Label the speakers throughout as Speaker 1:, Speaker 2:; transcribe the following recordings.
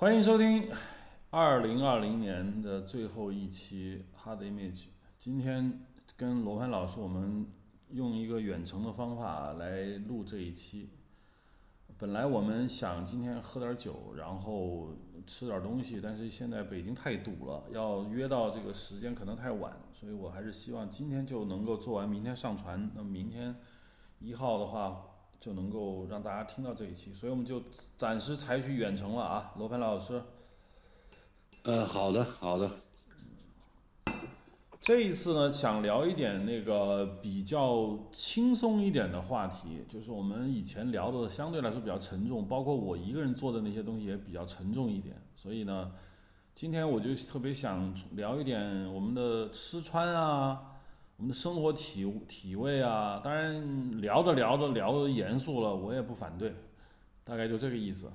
Speaker 1: 欢迎收听二零二零年的最后一期《Hard Image》。今天跟罗盘老师，我们用一个远程的方法来录这一期。本来我们想今天喝点酒，然后吃点东西，但是现在北京太堵了，要约到这个时间可能太晚，所以我还是希望今天就能够做完，明天上传。那明天一号的话。就能够让大家听到这一期，所以我们就暂时采取远程了啊，罗盘老师。
Speaker 2: 呃，好的，好的。
Speaker 1: 这一次呢，想聊一点那个比较轻松一点的话题，就是我们以前聊的相对来说比较沉重，包括我一个人做的那些东西也比较沉重一点，所以呢，今天我就特别想聊一点我们的吃穿啊。我们的生活体体味啊，当然聊着聊着聊的严肃了，我也不反对，大概就这个意思。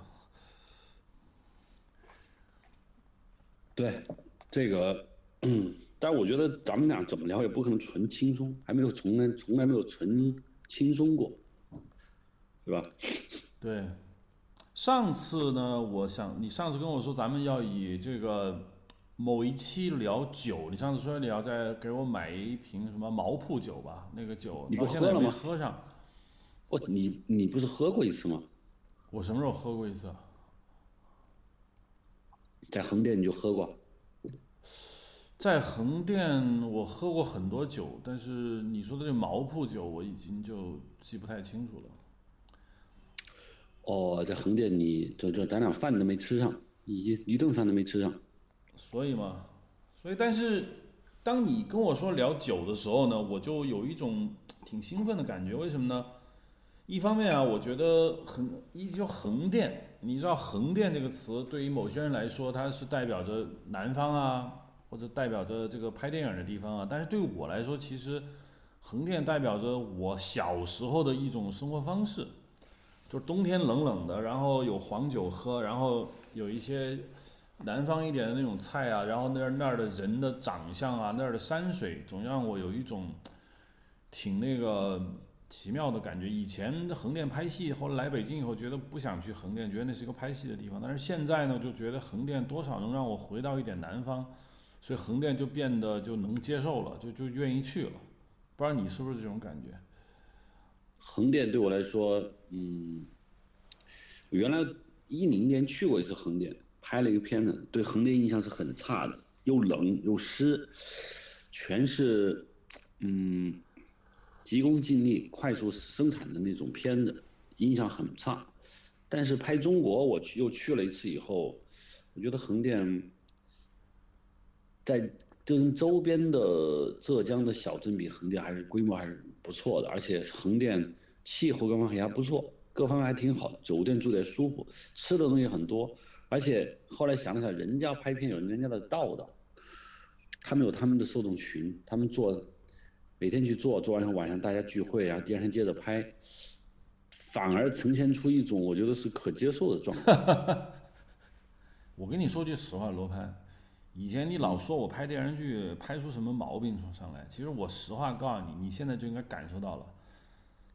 Speaker 2: 对，这个，嗯，但是我觉得咱们俩怎么聊也不可能纯轻松，还没有从来从来没有纯轻松过，对吧？
Speaker 1: 对，上次呢，我想你上次跟我说咱们要以这个。某一期聊酒，你上次说你要再给我买一瓶什么毛铺酒吧？那个酒
Speaker 2: 你不喝了吗？
Speaker 1: 喝上。
Speaker 2: 我你你不是喝过一次吗？
Speaker 1: 我什么时候喝过一次？
Speaker 2: 在横店你就喝过。
Speaker 1: 在横店我喝过很多酒，但是你说的这毛铺酒我已经就记不太清楚了。
Speaker 2: 哦，在横店你这这咱俩饭都没吃上，一一顿饭都没吃上。
Speaker 1: 所以嘛，所以但是，当你跟我说聊酒的时候呢，我就有一种挺兴奋的感觉。为什么呢？一方面啊，我觉得横一就横店，你知道横店这个词对于某些人来说，它是代表着南方啊，或者代表着这个拍电影的地方啊。但是对我来说，其实横店代表着我小时候的一种生活方式，就是冬天冷冷的，然后有黄酒喝，然后有一些。南方一点的那种菜啊，然后那儿那儿的人的长相啊，那儿的山水，总让我有一种挺那个奇妙的感觉。以前横店拍戏，后来来北京以后，觉得不想去横店，觉得那是一个拍戏的地方。但是现在呢，就觉得横店多少能让我回到一点南方，所以横店就变得就能接受了，就就愿意去了。不知道你是不是这种感觉？
Speaker 2: 横店对我来说，嗯，原来一零年去过一次横店。拍了一个片子，对横店印象是很差的，又冷又湿，全是，嗯，急功近利、快速生产的那种片子，印象很差。但是拍中国，我去又去了一次以后，我觉得横店，在跟周边的浙江的小镇比，横店还是规模还是不错的，而且横店气候各方面还不错，各方面还挺好的，酒店住的舒服，吃的东西很多。而且后来想了想，人家拍片有人家的道道，他们有他们的受众群，他们做，每天去做，做完以后晚上大家聚会，然后第二天接着拍，反而呈现出一种我觉得是可接受的状态。
Speaker 1: 我跟你说句实话，罗盘，以前你老说我拍电视剧拍出什么毛病上来，其实我实话告诉你，你现在就应该感受到了。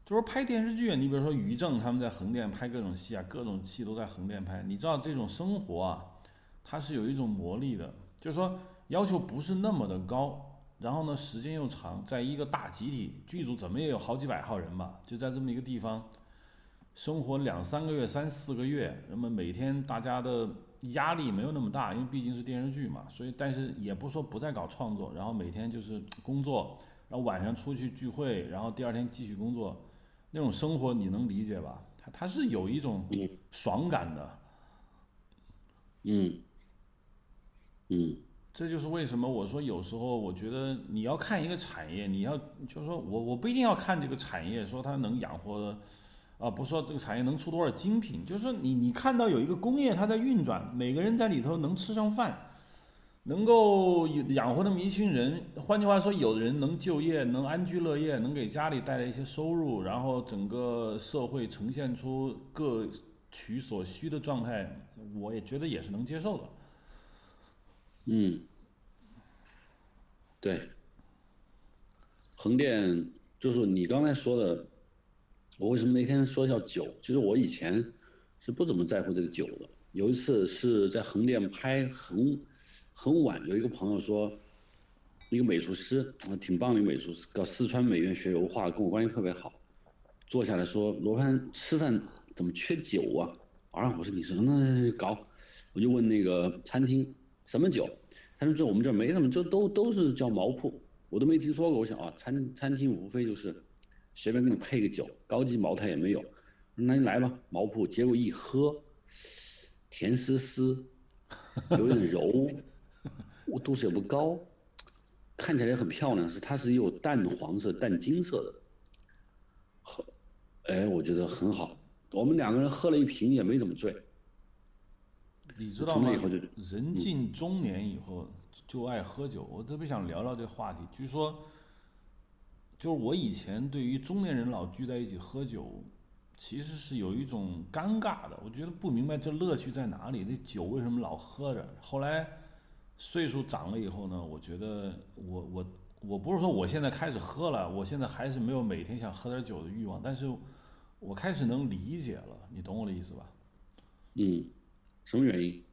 Speaker 1: 就是拍电视剧，你比如说于正他们在横店拍各种戏啊，各种戏都在横店拍。你知道这种生活啊，它是有一种魔力的，就是说要求不是那么的高，然后呢时间又长，在一个大集体剧组，怎么也有好几百号人吧，就在这么一个地方生活两三个月、三四个月，那么每天大家的压力没有那么大，因为毕竟是电视剧嘛，所以但是也不说不再搞创作，然后每天就是工作，然后晚上出去聚会，然后第二天继续工作。那种生活你能理解吧？他他是有一种爽感的，
Speaker 2: 嗯，嗯，
Speaker 1: 这就是为什么我说有时候我觉得你要看一个产业，你要就是说我我不一定要看这个产业说它能养活，啊，不说这个产业能出多少精品，就是说你你看到有一个工业它在运转，每个人在里头能吃上饭。能够养活那么一群人，换句话说，有的人能就业，能安居乐业，能给家里带来一些收入，然后整个社会呈现出各取所需的状态，我也觉得也是能接受的。
Speaker 2: 嗯，对，横店就是你刚才说的，我为什么那天说叫酒？其实我以前是不怎么在乎这个酒的，有一次是在横店拍横很晚，有一个朋友说，一个美术师，挺棒的美术师，搞四川美院学油画，跟我关系特别好，坐下来说罗盘吃饭怎么缺酒啊？啊，我说你说那搞，我就问那个餐厅什么酒，他说这我们这没什么，这都都是叫毛铺，我都没听说过。我想啊，餐餐厅无非就是随便给你配个酒，高级茅台也没有，那你来吧，毛铺。结果一喝。甜丝丝，有点柔，度数也不高，看起来也很漂亮。是它是有淡黄色、淡金色的，喝，哎，我觉得很好。我们两个人喝了一瓶也没怎么醉。
Speaker 1: 你知道吗？人近中年以后就爱喝酒，我特别想聊聊这话题。据说，就是我以前对于中年人老聚在一起喝酒。其实是有一种尴尬的，我觉得不明白这乐趣在哪里。那酒为什么老喝着？后来岁数长了以后呢？我觉得我我我不是说我现在开始喝了，我现在还是没有每天想喝点酒的欲望，但是我开始能理解了，你懂我的意思吧？
Speaker 2: 嗯，什么原因？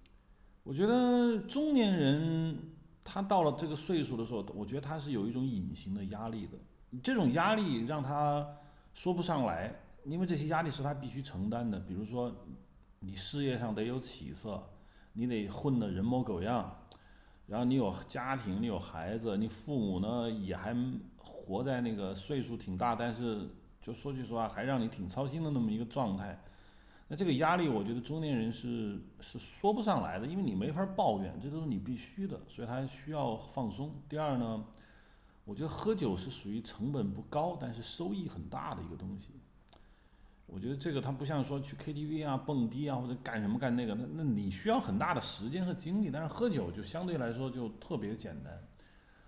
Speaker 1: 我觉得中年人他到了这个岁数的时候，我觉得他是有一种隐形的压力的，这种压力让他说不上来。因为这些压力是他必须承担的，比如说，你事业上得有起色，你得混得人模狗样，然后你有家庭，你有孩子，你父母呢也还活在那个岁数挺大，但是就说句实话，还让你挺操心的那么一个状态。那这个压力，我觉得中年人是是说不上来的，因为你没法抱怨，这都是你必须的，所以他需要放松。第二呢，我觉得喝酒是属于成本不高，但是收益很大的一个东西。我觉得这个它不像说去 KTV 啊、蹦迪啊或者干什么干那个，那那你需要很大的时间和精力，但是喝酒就相对来说就特别简单。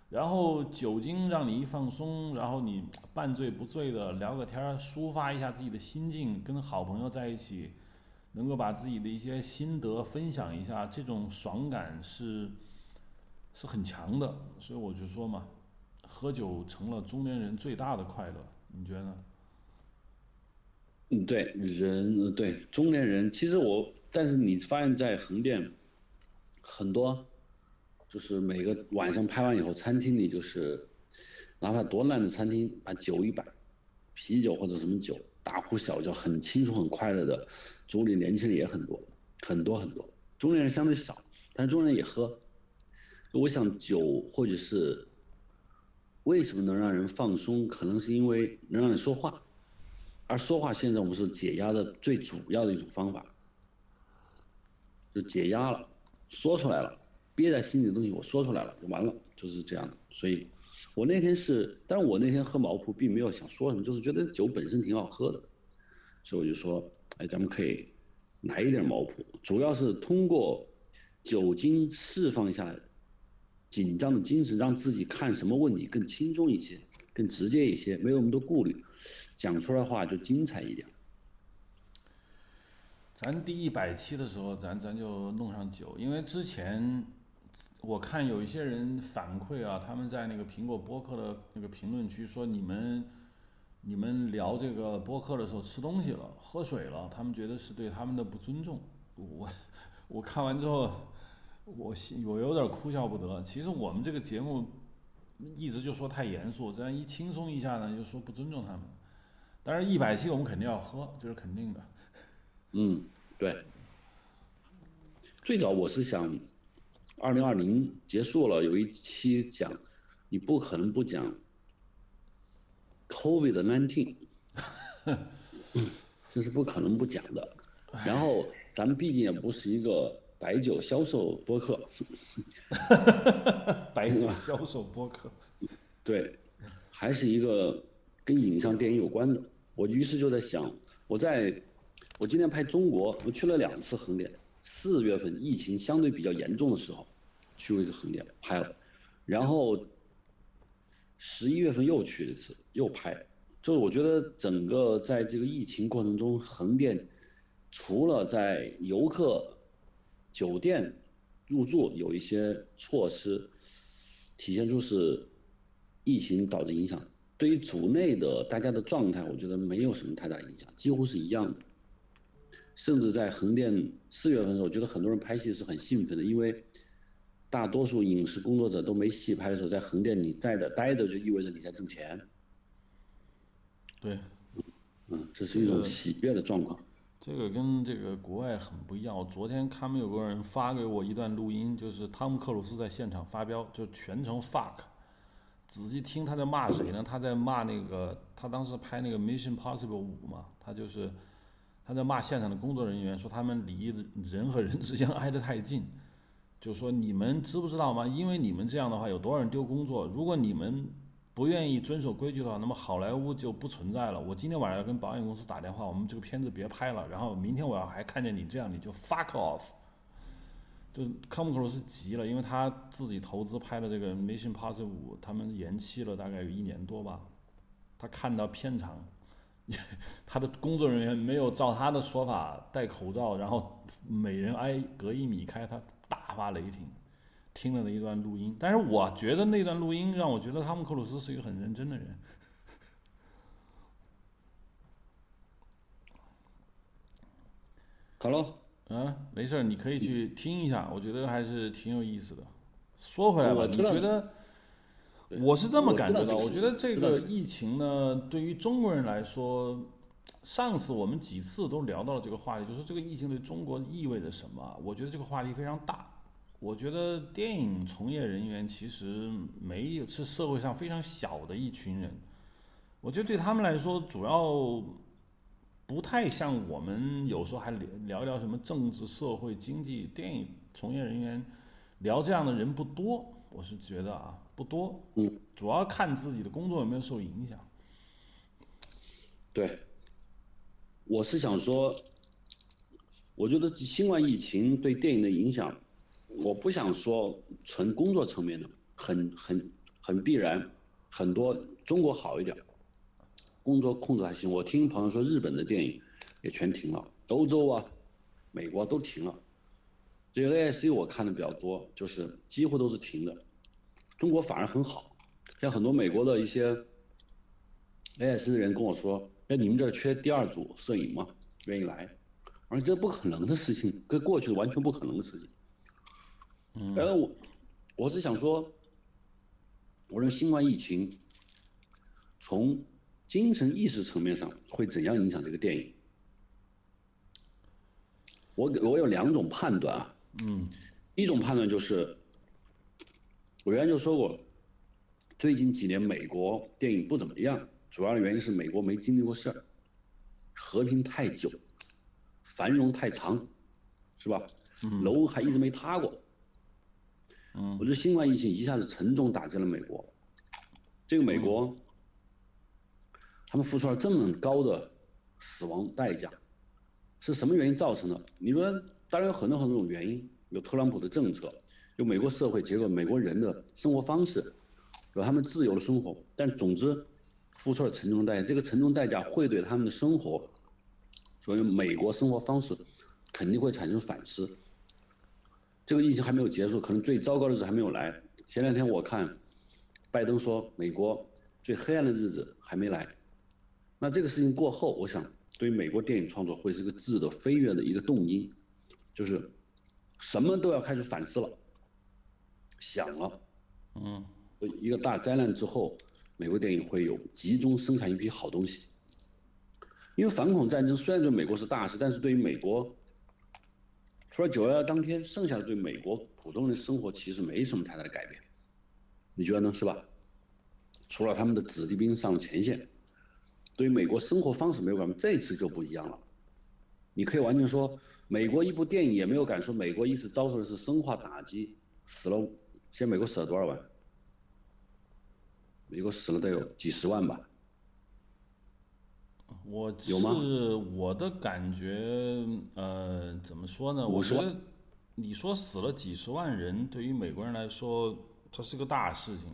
Speaker 1: 然后酒精让你一放松，然后你半醉不醉的聊个天，抒发一下自己的心境，跟好朋友在一起，能够把自己的一些心得分享一下，这种爽感是是很强的。所以我就说嘛，喝酒成了中年人最大的快乐，你觉得呢？
Speaker 2: 嗯，对，人对中年人，其实我，但是你发现，在横店，很多，就是每个晚上拍完以后，餐厅里就是，哪怕多烂的餐厅，把酒一摆，啤酒或者什么酒，大呼小叫，很轻松很快乐的，组里年轻人也很多，很多很多，中年人相对少，但是中年人也喝。我想酒或者是，为什么能让人放松？可能是因为能让你说话。而说话现在我们是解压的最主要的一种方法，就解压了，说出来了，憋在心里的东西我说出来了就完了，就是这样的。所以，我那天是，但是我那天喝毛铺并没有想说什么，就是觉得酒本身挺好喝的，所以我就说，哎，咱们可以来一点毛铺，主要是通过酒精释放一下紧张的精神，让自己看什么问题更轻松一些，更直接一些，没有那么多顾虑。讲出来话就精彩一点。
Speaker 1: 咱第一百期的时候，咱咱就弄上酒，因为之前我看有一些人反馈啊，他们在那个苹果播客的那个评论区说，你们你们聊这个播客的时候吃东西了、喝水了，他们觉得是对他们的不尊重。我我看完之后，我心我有点哭笑不得。其实我们这个节目一直就说太严肃，这样一轻松一下呢，就说不尊重他们。但是，一百期我们肯定要喝，这是肯定的。
Speaker 2: 嗯，对。最早我是想，二零二零结束了，有一期讲，你不可能不讲，COVID nineteen，这是不可能不讲的。然后，咱们毕竟也不是一个白酒销售播客。
Speaker 1: 白酒销售播客。
Speaker 2: 对，还是一个。跟影像电影有关的，我于是就在想，我在，我今天拍中国，我去了两次横店，四月份疫情相对比较严重的时候，去过一次横店拍了，然后十一月份又去一次又拍，就是我觉得整个在这个疫情过程中，横店除了在游客酒店入住有一些措施，体现出是疫情导致影响。对于组内的大家的状态，我觉得没有什么太大影响，几乎是一样的。甚至在横店四月份的时候，我觉得很多人拍戏是很兴奋的，因为大多数影视工作者都没戏拍的时候，在横店你在这待着，就意味着你在挣钱。
Speaker 1: 对，
Speaker 2: 嗯，这是一种喜悦的状况。
Speaker 1: 这个跟这个国外很不一样。我昨天他们有个人发给我一段录音，就是汤姆克鲁斯在现场发飙，就全程 fuck。仔细听他在骂谁呢？他在骂那个他当时拍那个 Mission Possible 五嘛，他就是他在骂现场的工作人员，说他们离人和人之间挨得太近，就说你们知不知道吗？因为你们这样的话，有多少人丢工作？如果你们不愿意遵守规矩的话，那么好莱坞就不存在了。我今天晚上要跟保险公司打电话，我们这个片子别拍了。然后明天我要还看见你这样，你就 fuck off。就康姆克鲁斯急了，因为他自己投资拍的这个《Mission Possible 五》，他们延期了大概有一年多吧。他看到片场，他的工作人员没有照他的说法戴口罩，然后每人挨隔一米开，他大发雷霆。听了的一段录音，但是我觉得那段录音让我觉得汤姆克鲁斯是一个很认真的人。
Speaker 2: 好喽，
Speaker 1: 嗯，没事儿，你可以去听一下，我觉得还是挺有意思的。说回来吧，你觉得？我是这么感觉到，我觉得这个疫情呢，对于中国人来说，上次我们几次都聊到了这个话题，就是这个疫情对中国意味着什么？我觉得这个话题非常大。我觉得电影从业人员其实没有是社会上非常小的一群人，我觉得对他们来说，主要不太像我们有时候还聊聊聊什么政治、社会、经济。电影从业人员聊这样的人不多，我是觉得啊不多。
Speaker 2: 嗯，
Speaker 1: 主要看自己的工作有没有受影响。
Speaker 2: 对，我是想说，我觉得新冠疫情对电影的影响。我不想说纯工作层面的，很很很必然，很多中国好一点，工作控制还行。我听朋友说日本的电影也全停了，欧洲啊、美国都停了。这个 A S U 我看的比较多，就是几乎都是停的。中国反而很好，像很多美国的一些 A S 的人跟我说：“哎，你们这缺第二组摄影吗？愿意来？”我说：“这不可能的事情，跟过去完全不可能的事情。”然后我我是想说，我认为新冠疫情从精神意识层面上会怎样影响这个电影？我我有两种判断啊。
Speaker 1: 嗯。
Speaker 2: 一种判断就是，我原来就说过，最近几年美国电影不怎么样，主要的原因是美国没经历过事儿，和平太久，繁荣太长，是吧？楼还一直没塌过。
Speaker 1: 嗯，
Speaker 2: 我觉得新冠疫情一下子沉重打击了美国。这个美国，他们付出了这么高的死亡代价，是什么原因造成的？你说，当然有很多很多种原因，有特朗普的政策，有美国社会结构，美国人的生活方式，有他们自由的生活。但总之，付出了沉重代价。这个沉重代价会对他们的生活，所以美国生活方式肯定会产生反思。这个疫情还没有结束，可能最糟糕的日子还没有来。前两天我看，拜登说美国最黑暗的日子还没来。那这个事情过后，我想对于美国电影创作会是个质的飞跃的一个动因，就是什么都要开始反思了，想了，
Speaker 1: 嗯，
Speaker 2: 一个大灾难之后，美国电影会有集中生产一批好东西。因为反恐战争虽然对美国是大事，但是对于美国。除了九幺幺当天，剩下的对美国普通人的生活其实没什么太大的改变，你觉得呢？是吧？除了他们的子弟兵上了前线，对于美国生活方式没有改变，这次就不一样了。你可以完全说，美国一部电影也没有敢说美国一次遭受的是生化打击，死了，现在美国死了多少万？美国死了得有几十万吧。
Speaker 1: 我是我的感觉，呃，怎么说呢？我觉得你说死了几十万人，对于美国人来说，这是个大事情。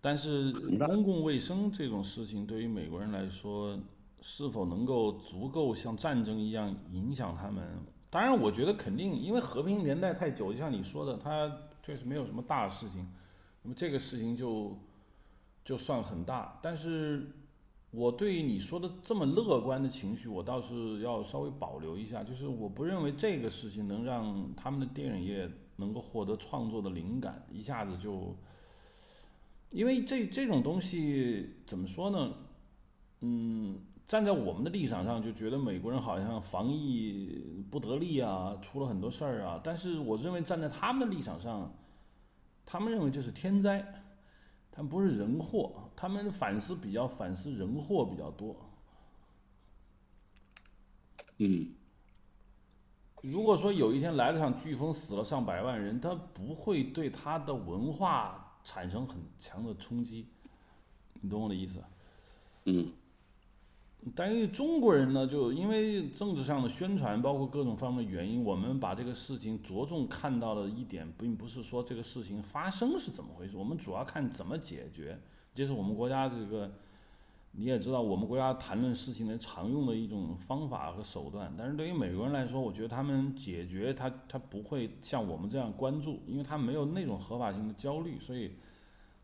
Speaker 1: 但是公共卫生这种事情，对于美国人来说，是否能够足够像战争一样影响他们？当然，我觉得肯定，因为和平年代太久，就像你说的，它确实没有什么大事情。那么这个事情就就算很大，但是。我对你说的这么乐观的情绪，我倒是要稍微保留一下。就是我不认为这个事情能让他们的电影业能够获得创作的灵感，一下子就，因为这这种东西怎么说呢？嗯，站在我们的立场上，就觉得美国人好像防疫不得力啊，出了很多事儿啊。但是我认为站在他们的立场上，他们认为这是天灾。不是人祸，他们反思比较反思人祸比较多。
Speaker 2: 嗯，
Speaker 1: 如果说有一天来了场飓风，死了上百万人，他不会对他的文化产生很强的冲击，你懂我的意思？
Speaker 2: 嗯。
Speaker 1: 但因为中国人呢，就因为政治上的宣传，包括各种方面的原因，我们把这个事情着重看到了一点，并不是说这个事情发生是怎么回事，我们主要看怎么解决。这是我们国家这个，你也知道，我们国家谈论事情的常用的一种方法和手段。但是对于美国人来说，我觉得他们解决他他不会像我们这样关注，因为他没有那种合法性的焦虑，所以。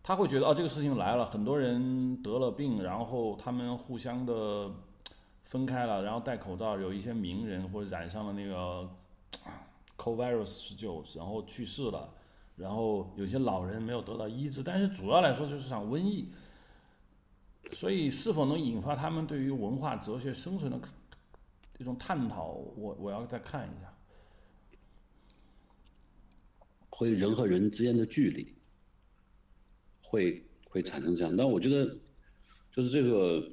Speaker 1: 他会觉得哦，这个事情来了，很多人得了病，然后他们互相的分开了，然后戴口罩，有一些名人或者染上了那个 COVID 十九，然后去世了，然后有些老人没有得到医治，但是主要来说就是场瘟疫，所以是否能引发他们对于文化、哲学、生存的一种探讨，我我要再看一下，
Speaker 2: 会人和人之间的距离。会会产生这样，但我觉得，就是这个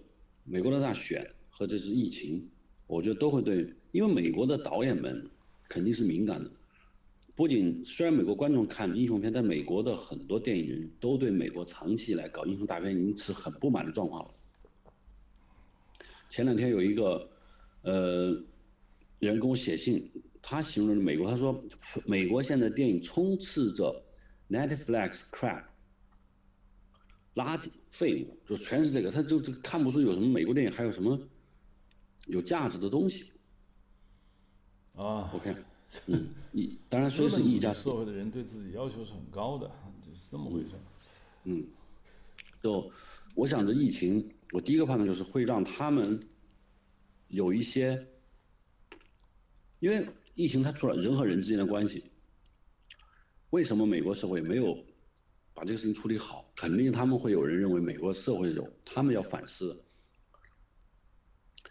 Speaker 2: 美国的大选和这次疫情，我觉得都会对，因为美国的导演们肯定是敏感的，不仅虽然美国观众看英雄片，但美国的很多电影人都对美国长期以来搞英雄大片已经持很不满的状况了。前两天有一个呃人给我写信，他形容美国，他说美国现在电影充斥着 Netflix crap。垃圾废物就全是这个，他就这个看不出有什么美国电影还有什么有价值的东西。
Speaker 1: 啊
Speaker 2: ，OK，嗯，一当然说是一家
Speaker 1: 社会的人对自己要求是很高的，就是这么回事。
Speaker 2: 嗯，就我想着疫情，我第一个判断就是会让他们有一些，因为疫情它除了人和人之间的关系，为什么美国社会没有？把这个事情处理好，肯定他们会有人认为美国社会有他们要反思。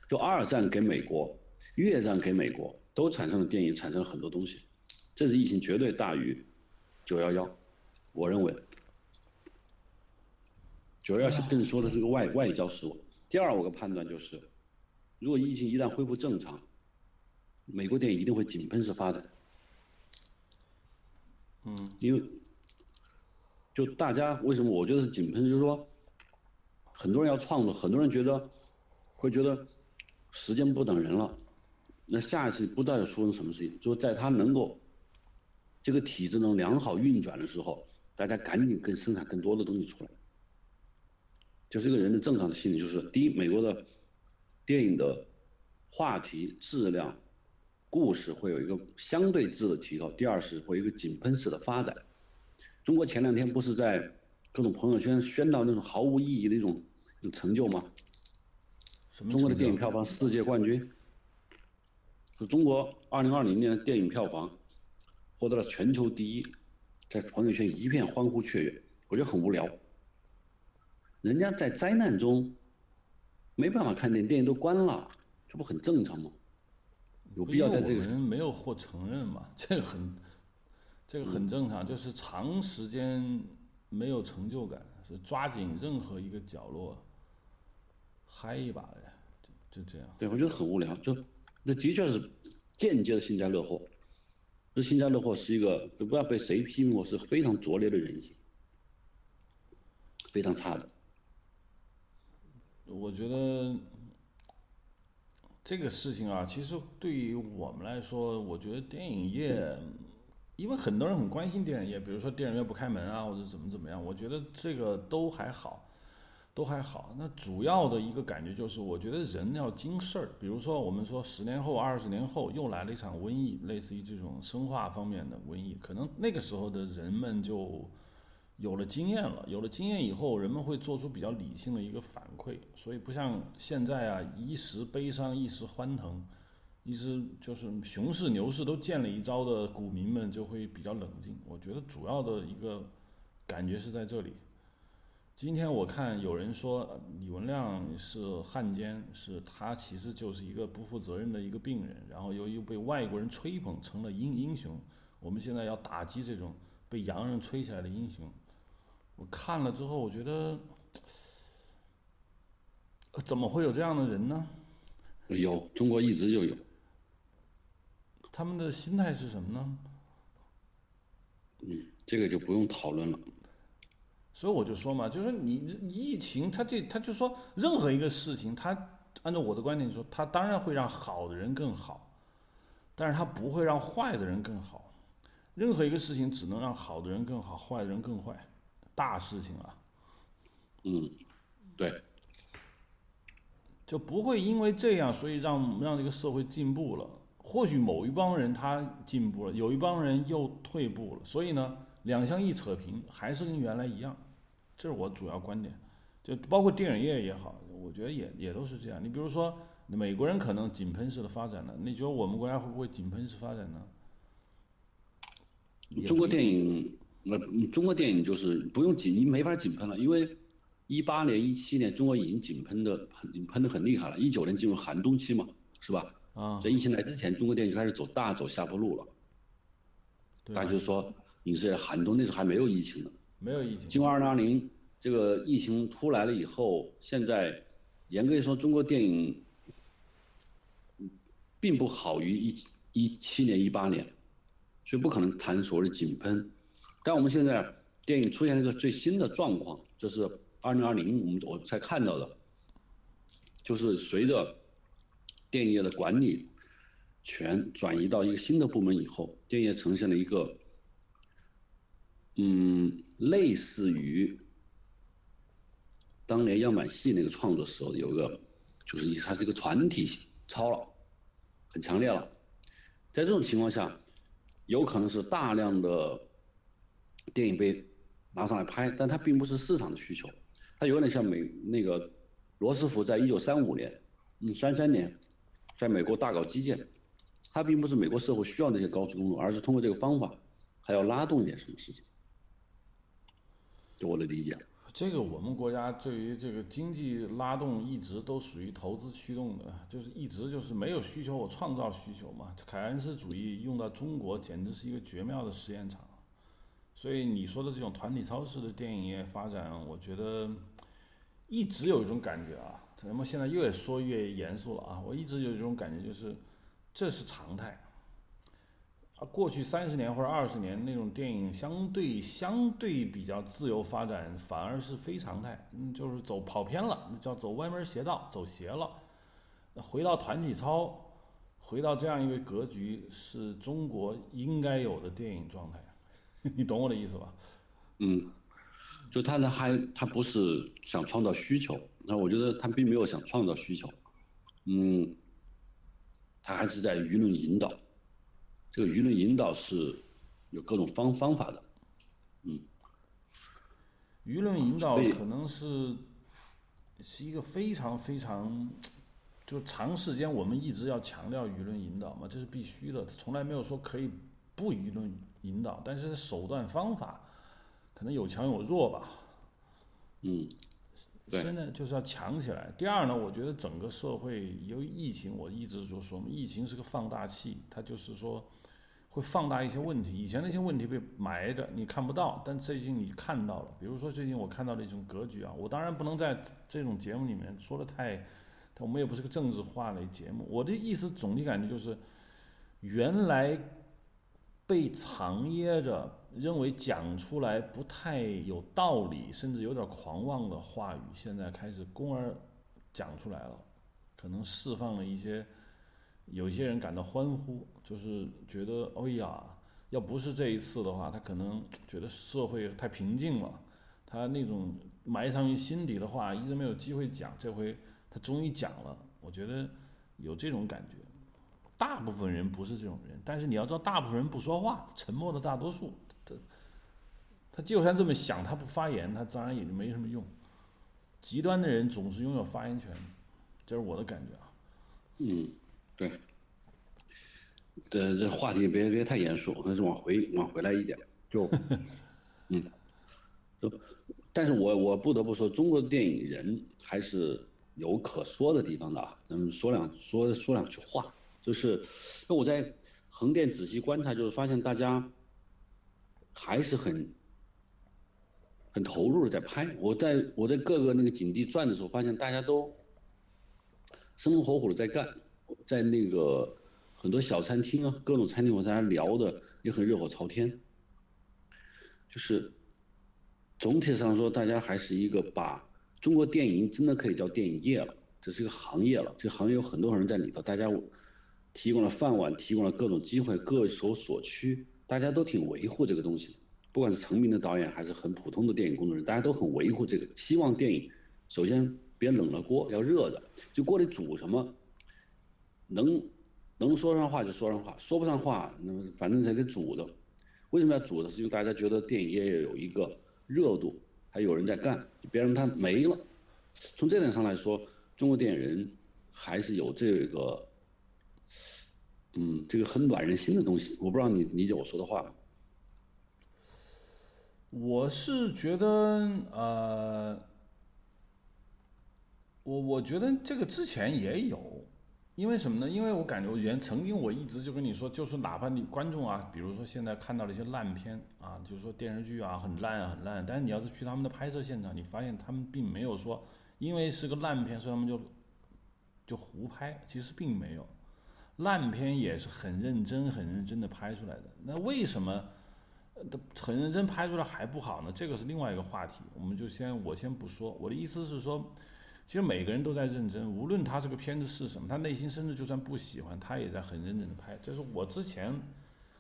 Speaker 2: 就二战给美国，越战给美国，都产生了电影，产生了很多东西。这次疫情绝对大于九幺幺，我认为。九幺幺更说的是个外外交失误。第二，我个判断就是，如果疫情一旦恢复正常，美国电影一定会井喷式发展。
Speaker 1: 嗯，
Speaker 2: 因为。就大家为什么我觉得是井喷？就是说，很多人要创作，很多人觉得会觉得时间不等人了。那下一次不知道要出生什么事情，就在他能够这个体制能良好运转的时候，大家赶紧更生产更多的东西出来。就是一个人的正常的心理，就是第一，美国的电影的话题质量、故事会有一个相对质的提高；第二是会有一个井喷式的发展。中国前两天不是在各种朋友圈宣导那种毫无意义的一种成就吗？中国的电影票房世界冠军，是中国二零二零年的电影票房获得了全球第一，在朋友圈一片欢呼雀跃，我觉得很无聊。人家在灾难中没办法看电影，电影都关了，这不很正常吗？有必要在这个
Speaker 1: 人没有获承认嘛？这个很。这个很正常，就是长时间没有成就感，是抓紧任何一个角落嗨一把的，就就这样。
Speaker 2: 对，我觉得很无聊，就那的确是间接的幸灾乐祸。这幸灾乐祸是一个，就不知道被谁批评过，是非常拙劣的人性，非常差的。
Speaker 1: 我觉得这个事情啊，其实对于我们来说，我觉得电影业。因为很多人很关心电影业，比如说电影院不开门啊，或者怎么怎么样，我觉得这个都还好，都还好。那主要的一个感觉就是，我觉得人要经事儿。比如说，我们说十年后、二十年后又来了一场瘟疫，类似于这种生化方面的瘟疫，可能那个时候的人们就有了经验了，有了经验以后，人们会做出比较理性的一个反馈，所以不像现在啊，一时悲伤一时欢腾，一时就是熊市牛市都见了一招的股民们就会比较冷静。我觉得主要的一个感觉是在这里。今天我看有人说李文亮是汉奸，是他其实就是一个不负责任的一个病人，然后由于被外国人吹捧成了英英雄。我们现在要打击这种被洋人吹起来的英雄。我看了之后，我觉得怎么会有这样的人呢？
Speaker 2: 有，中国一直就有。
Speaker 1: 他们的心态是什么呢？
Speaker 2: 嗯，这个就不用讨论了。
Speaker 1: 所以我就说嘛，就是你疫情，他这他就说任何一个事情，他按照我的观点说，他当然会让好的人更好，但是他不会让坏的人更好。任何一个事情只能让好的人更好，坏的人更坏，大事情啊。
Speaker 2: 嗯，对，
Speaker 1: 就不会因为这样，所以让让这个社会进步了。或许某一帮人他进步了，有一帮人又退步了，所以呢。两相一扯平，还是跟原来一样，这是我主要观点。就包括电影业也好，我觉得也也都是这样。你比如说，美国人可能井喷式的发展了，你觉得我们国家会不会井喷式发展呢？
Speaker 2: 中国电影，那中国电影就是不用井，你没法井喷了，因为一八年、一七年中国已经井喷的很喷的很厉害了，一九年进入寒冬期嘛，是吧？
Speaker 1: 啊。
Speaker 2: 在疫情来之前，中国电影就开始走大走下坡路了。大家就说。影视寒冬那时候还没有疫情呢，
Speaker 1: 没有疫情。
Speaker 2: 经过二零二零，这个疫情出来了以后，现在严格说，中国电影并不好于一一七年、一八年，所以不可能谈所谓的井喷。但我们现在电影出现了一个最新的状况，这是二零二零我们我才看到的，就是随着电影业的管理权转移到一个新的部门以后，电影业呈现了一个。嗯，类似于当年样板戏那个创作时候，有个，就是它是一个团体超了，很强烈了。在这种情况下，有可能是大量的电影被拿上来拍，但它并不是市场的需求，它有点像美那个罗斯福在一九三五年、嗯三三年，在美国大搞基建，它并不是美国社会需要那些高速公路，而是通过这个方法，还要拉动一点什么事情。就我的理解，
Speaker 1: 这个我们国家对于这个经济拉动一直都属于投资驱动的，就是一直就是没有需求，我创造需求嘛。凯恩斯主义用到中国简直是一个绝妙的实验场。所以你说的这种团体超市的电影业发展，我觉得一直有一种感觉啊，咱们现在越说越严肃了啊。我一直有一种感觉，就是这是常态。过去三十年或者二十年那种电影相对相对比较自由发展，反而是非常态，就是走跑偏了，那叫走歪门邪道，走邪了。回到团体操，回到这样一个格局，是中国应该有的电影状态。你懂我的意思吧？
Speaker 2: 嗯，就他呢还他不是想创造需求，那我觉得他并没有想创造需求，嗯，他还是在舆论引导。这个舆论引导是有各种方方法的，嗯，
Speaker 1: 舆论引导可能是是一个非常非常，就长时间我们一直要强调舆论引导嘛，这是必须的，从来没有说可以不舆论引导，但是手段方法可能有强有弱吧，
Speaker 2: 嗯，
Speaker 1: 现在就是要强起来。第二呢，我觉得整个社会由于疫情，我一直就说，疫情是个放大器，它就是说。会放大一些问题，以前那些问题被埋着，你看不到，但最近你看到了。比如说最近我看到的一种格局啊，我当然不能在这种节目里面说的太，我们也不是个政治化的节目。我的意思总体感觉就是，原来被藏掖着，认为讲出来不太有道理，甚至有点狂妄的话语，现在开始公而讲出来了，可能释放了一些。有一些人感到欢呼，就是觉得，哎呀，要不是这一次的话，他可能觉得社会太平静了，他那种埋藏于心底的话一直没有机会讲，这回他终于讲了。我觉得有这种感觉。大部分人不是这种人，但是你要知道，大部分人不说话，沉默的大多数，他他就算这么想，他不发言，他当然也就没什么用。极端的人总是拥有发言权，这是我的感觉啊。
Speaker 2: 嗯，对。这这话题别别太严肃，还是往回往回来一点，就，嗯，就，但是我我不得不说，中国的电影人还是有可说的地方的啊。咱们说两说说两句话，就是，那我在横店仔细观察，就是发现大家还是很很投入的在拍。我在我在各个那个景地转的时候，发现大家都生龙活虎的在干，在那个。很多小餐厅啊，各种餐厅，我在那聊的也很热火朝天。就是总体上说，大家还是一个把中国电影真的可以叫电影业了，这是一个行业了。这个行业有很多人在里头，大家提供了饭碗，提供了各种机会，各有所趋，大家都挺维护这个东西。不管是成名的导演，还是很普通的电影工作人员，大家都很维护这个，希望电影首先别冷了锅，要热的，就锅里煮什么能。能说上话就说上话，说不上话，那么反正才得煮的。为什么要煮的？是因为大家觉得电影业有一个热度，还有人在干，别让它没了。从这点上来说，中国电影人还是有这个，嗯，这个很暖人心的东西。我不知道你理解我说的话吗？
Speaker 1: 我是觉得，呃，我我觉得这个之前也有。因为什么呢？因为我感觉我原曾经我一直就跟你说，就是哪怕你观众啊，比如说现在看到了一些烂片啊，就是说电视剧啊很烂很烂，但是你要是去他们的拍摄现场，你发现他们并没有说因为是个烂片，所以他们就就胡拍，其实并没有，烂片也是很认真很认真的拍出来的。那为什么很认真拍出来还不好呢？这个是另外一个话题，我们就先我先不说。我的意思是说。其实每个人都在认真，无论他这个片子是什么，他内心甚至就算不喜欢，他也在很认真的拍。这是我之前，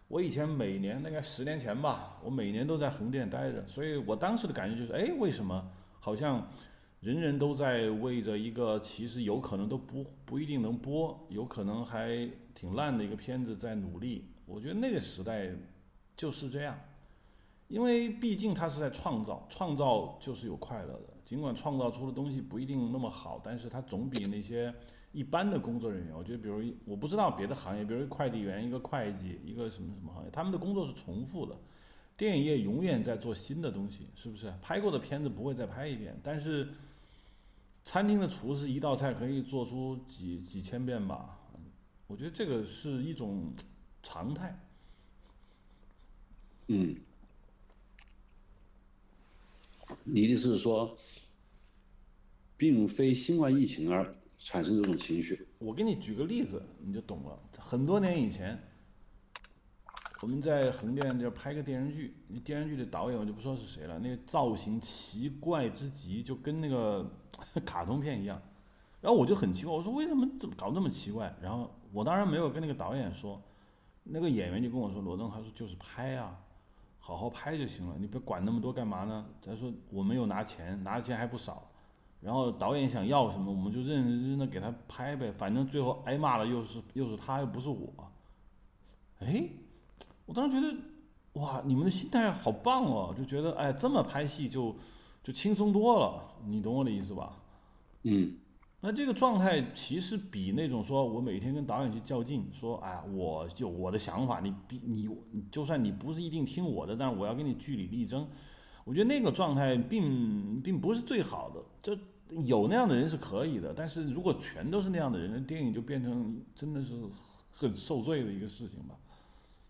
Speaker 1: 我以前每年大概十年前吧，我每年都在横店待着，所以我当时的感觉就是，哎，为什么好像人人都在为着一个其实有可能都不不一定能播，有可能还挺烂的一个片子在努力？我觉得那个时代就是这样，因为毕竟他是在创造，创造就是有快乐的。尽管创造出的东西不一定那么好，但是它总比那些一般的工作人员，我觉得，比如我不知道别的行业，比如快递员、一个会计、一个什么什么行业，他们的工作是重复的。电影业永远在做新的东西，是不是？拍过的片子不会再拍一遍，但是餐厅的厨师一道菜可以做出几几千遍吧？我觉得这个是一种常态。
Speaker 2: 嗯。你的意思是说，并非新冠疫情而产生这种情绪。
Speaker 1: 我给你举个例子，你就懂了。很多年以前，我们在横店这拍个电视剧，那电视剧的导演我就不说是谁了，那个造型奇怪之极，就跟那个 卡通片一样。然后我就很奇怪，我说为什么怎么搞那么奇怪？然后我当然没有跟那个导演说，那个演员就跟我说：“罗登，他说就是拍啊。”好好拍就行了，你别管那么多干嘛呢？再说我们有拿钱，拿的钱还不少。然后导演想要什么，我们就认认真真的给他拍呗。反正最后挨骂了又是又是他，又不是我。哎，我当时觉得，哇，你们的心态好棒哦，就觉得哎，这么拍戏就就轻松多了。你懂我的意思吧？
Speaker 2: 嗯。
Speaker 1: 那这个状态其实比那种说我每天跟导演去较劲，说哎，我就我的想法，你比你就算你不是一定听我的，但是我要跟你据理力争。我觉得那个状态并并不是最好的，就有那样的人是可以的，但是如果全都是那样的人，电影就变成真的是很受罪的一个事情吧。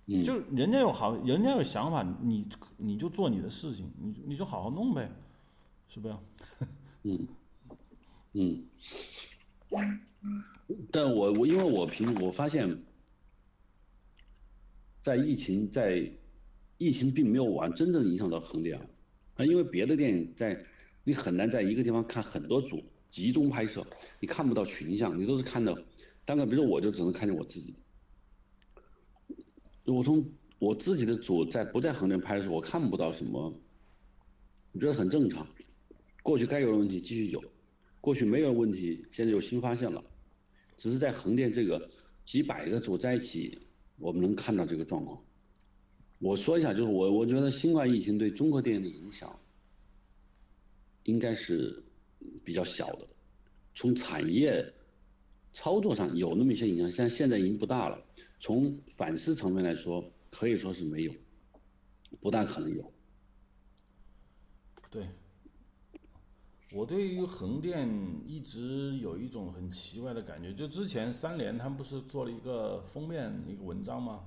Speaker 2: 嗯，
Speaker 1: 就人家有好，人家有想法，你你就做你的事情，你你就好好弄呗，是不是？
Speaker 2: 嗯。嗯，但我我因为我平我发现，在疫情在疫情并没有完真正影响到横店啊，因为别的电影在你很难在一个地方看很多组集中拍摄，你看不到群像，你都是看到，单个比如说我就只能看见我自己，我从我自己的组在不在横店拍的时候，我看不到什么，我觉得很正常，过去该有的问题继续有。过去没有问题，现在有新发现了，只是在横店这个几百个组在一起，我们能看到这个状况。我说一下，就是我我觉得新冠疫情对中国电影的影响，应该是比较小的。从产业操作上有那么一些影响，现在现在已经不大了。从反思层面来说，可以说是没有，不大可能有。
Speaker 1: 对，我对于横店一直有一种很奇怪的感觉，就之前三联他们不是做了一个封面一个文章吗？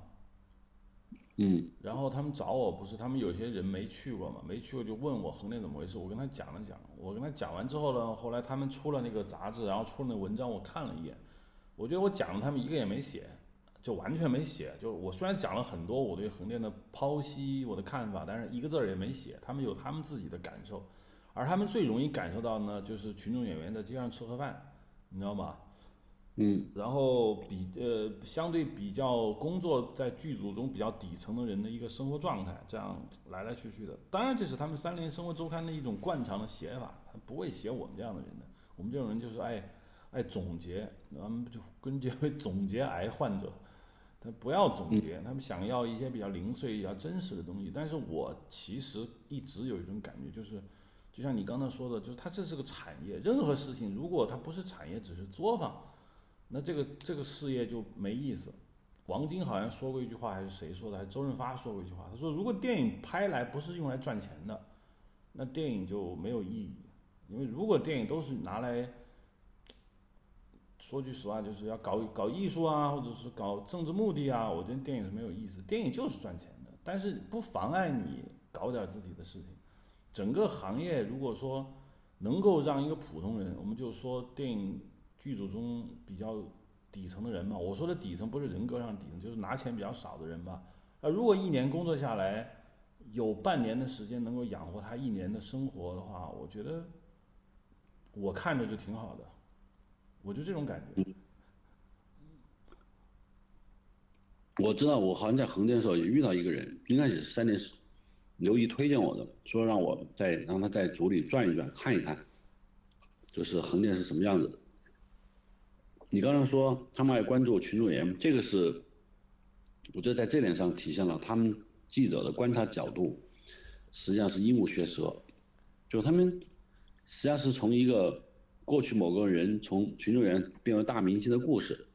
Speaker 2: 嗯，
Speaker 1: 然后他们找我，不是他们有些人没去过嘛，没去过就问我横店怎么回事，我跟他讲了讲，我跟他讲完之后呢，后来他们出了那个杂志，然后出了那文章，我看了一眼，我觉得我讲了他们一个也没写，就完全没写，就我虽然讲了很多我对横店的剖析，我的看法，但是一个字儿也没写，他们有他们自己的感受，而他们最容易感受到呢，就是群众演员在街上吃盒饭，你知道吗？
Speaker 2: 嗯，
Speaker 1: 然后比呃相对比较工作在剧组中比较底层的人的一个生活状态，这样来来去去的。当然，这是他们三联生活周刊的一种惯常的写法，他不会写我们这样的人的。我们这种人就是爱爱总结，他们就根结为总结癌患者，他不要总结，他们想要一些比较零碎、比较真实的东西。但是我其实一直有一种感觉，就是就像你刚才说的，就是它这是个产业，任何事情如果它不是产业，只是作坊。那这个这个事业就没意思。王晶好像说过一句话，还是谁说的？还是周润发说过一句话？他说：“如果电影拍来不是用来赚钱的，那电影就没有意义。因为如果电影都是拿来，说句实话，就是要搞搞艺术啊，或者是搞政治目的啊，我觉得电影是没有意思。电影就是赚钱的，但是不妨碍你搞点自己的事情。整个行业如果说能够让一个普通人，我们就说电影。”剧组中比较底层的人嘛，我说的底层不是人格上底层，就是拿钱比较少的人吧。啊，如果一年工作下来有半年的时间能够养活他一年的生活的话，我觉得我看着就挺好的，我就这种感觉。
Speaker 2: 我知道，我好像在横店的时候也遇到一个人，应该也是三年刘毅推荐我的，说让我在让他在组里转一转，看一看，就是横店是什么样子的。你刚刚说他们爱关注群众演员，这个是，我觉得在这点上体现了他们记者的观察角度，实际上是鹦鹉学舌，就他们实际上是从一个过去某个人从群众演员变为大明星的故事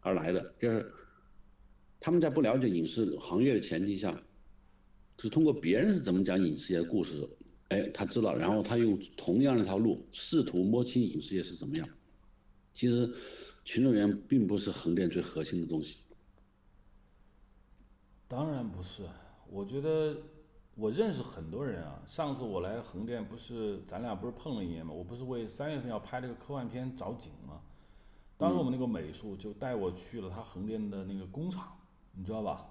Speaker 2: 而来的，就是他们在不了解影视行业的前提下，是通过别人是怎么讲影视业的故事，哎，他知道，然后他用同样的一条路试图摸清影视业是怎么样，其实。群众演员并不是横店最核心的东西。
Speaker 1: 当然不是，我觉得我认识很多人啊。上次我来横店，不是咱俩不是碰了一面吗？我不是为三月份要拍这个科幻片找景吗？当时我们那个美术就带我去了他横店的那个工厂，你知道吧？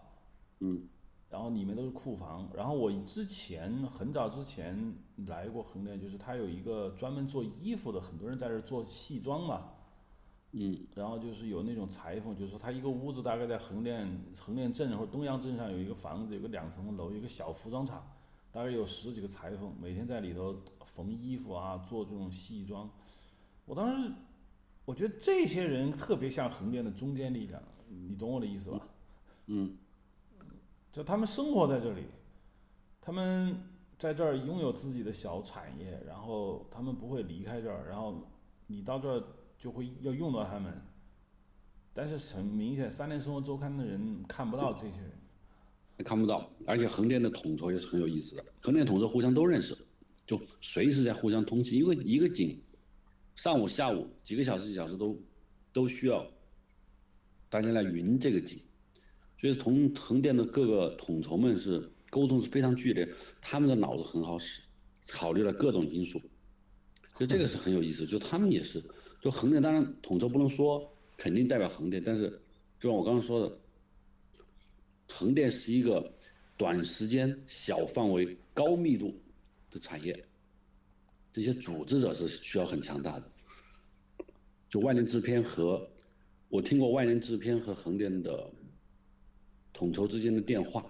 Speaker 2: 嗯。
Speaker 1: 然后里面都是库房。然后我之前很早之前来过横店，就是他有一个专门做衣服的，很多人在这做西装嘛。
Speaker 2: 嗯，
Speaker 1: 然后就是有那种裁缝，就是说他一个屋子大概在横店横店镇或者东阳镇上有一个房子，有个两层的楼，一个小服装厂，大概有十几个裁缝，每天在里头缝衣服啊，做这种西装。我当时我觉得这些人特别像横店的中坚力量，你懂我的意思吧？
Speaker 2: 嗯，
Speaker 1: 就他们生活在这里，他们在这儿拥有自己的小产业，然后他们不会离开这儿，然后你到这儿。就会要用到他们，但是很明显，《三联生活周刊》的人看不到这些人，
Speaker 2: 看不到。而且横店的统筹也是很有意思的，横店统筹互相都认识，就随时在互相通气。因为一个景，上午、下午几个小时、几小时都都需要大家来匀这个景，所以从横店的各个统筹们是沟通是非常剧烈，他们的脑子很好使，考虑了各种因素，就这个是很有意思。就他们也是。就横店，当然统筹不能说肯定代表横店，但是就像我刚刚说的，横店是一个短时间、小范围、高密度的产业，这些组织者是需要很强大的。就万联制片和我听过万联制片和横店的统筹之间的电话，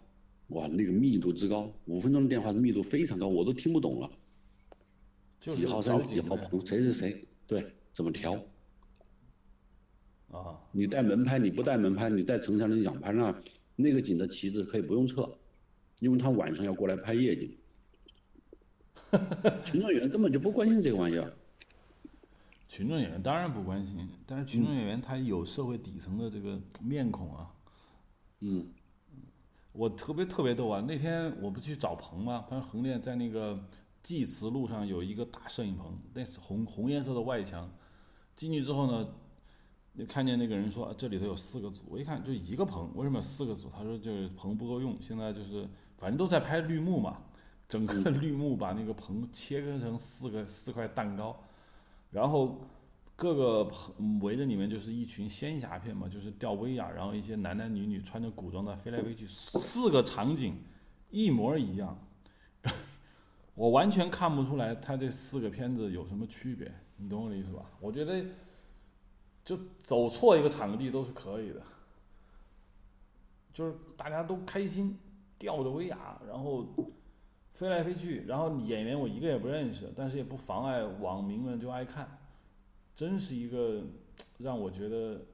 Speaker 2: 哇，那个密度之高，五分钟的电话密度非常高，我都听不懂了。几号山几号棚，谁谁谁，对。怎么调？
Speaker 1: 啊！
Speaker 2: 你带门拍，你不带门拍，你带城墙的仰拍那，那个景的旗子可以不用撤，因为他晚上要过来拍夜景。群众演员根本就不关心这个玩意儿。
Speaker 1: 群众演员当然不关心，但是群众演员他有社会底层的这个面孔啊。
Speaker 2: 嗯。
Speaker 1: 我特别特别逗啊！那天我不去找棚吗？他说横店在那个济慈路上有一个大摄影棚，那是红红颜色的外墙。进去之后呢，你看见那个人说这里头有四个组。我一看就一个棚，为什么有四个组？他说就是棚不够用，现在就是反正都在拍绿幕嘛，整个绿幕把那个棚切割成四个四块蛋糕，然后。各个围着里面就是一群仙侠片嘛，就是吊威亚，然后一些男男女女穿着古装的飞来飞去，四个场景一模一样，我完全看不出来他这四个片子有什么区别，你懂我的意思吧？我觉得就走错一个场地都是可以的，就是大家都开心，吊着威亚，然后飞来飞去，然后演员我一个也不认识，但是也不妨碍网民们就爱看。真是一个让我觉得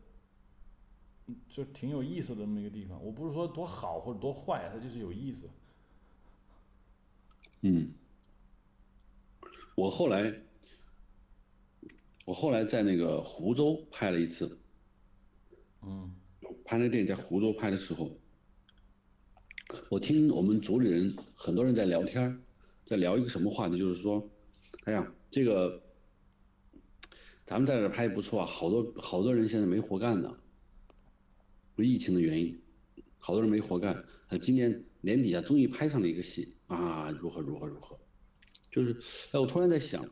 Speaker 1: 就挺有意思的那么一个地方。我不是说多好或者多坏，它就是有意思。
Speaker 2: 嗯，我后来我后来在那个湖州拍了一次，
Speaker 1: 嗯，
Speaker 2: 拍那电影在湖州拍的时候，我听我们组里人很多人在聊天，在聊一个什么话题，就是说，哎呀，这个。咱们在这拍不错啊，好多好多人现在没活干呢。疫情的原因，好多人没活干。他今年年底下终于拍上了一个戏啊，如何如何如何，就是，哎，我突然在想，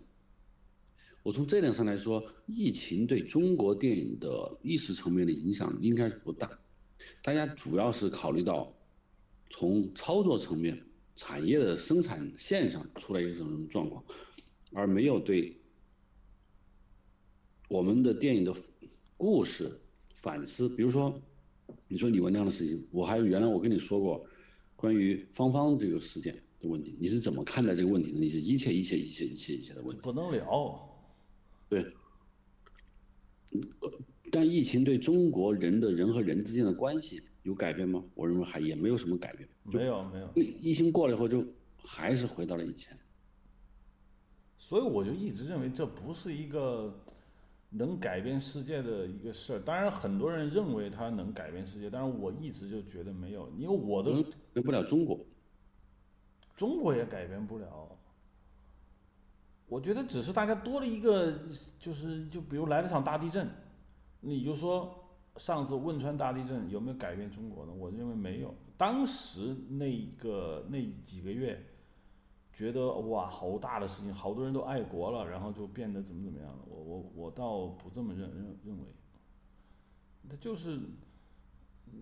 Speaker 2: 我从这点上来说，疫情对中国电影的意识层面的影响应该是不大。大家主要是考虑到从操作层面、产业的生产线上出来一个什么状况，而没有对。我们的电影的故事反思，比如说，你说李文亮的事情，我还原来我跟你说过，关于芳芳这个事件的问题，你是怎么看待这个问题的？你是一切一切一切一切一切的问题？
Speaker 1: 不能聊。
Speaker 2: 对。但疫情对中国人的人和人之间的关系有改变吗？我认为还也没有什么改变。
Speaker 1: 没有没有。
Speaker 2: 疫情过了以后，就还是回到了以前。
Speaker 1: 所以我就一直认为这不是一个。能改变世界的一个事儿，当然很多人认为它能改变世界，但是我一直就觉得没有，因为我都
Speaker 2: 改变不了中国，
Speaker 1: 中国也改变不了。我觉得只是大家多了一个，就是就比如来了场大地震，你就说上次汶川大地震有没有改变中国呢？我认为没有，当时那个那几个月。觉得哇，好大的事情，好多人都爱国了，然后就变得怎么怎么样了？我我我倒不这么认认认为。他就是，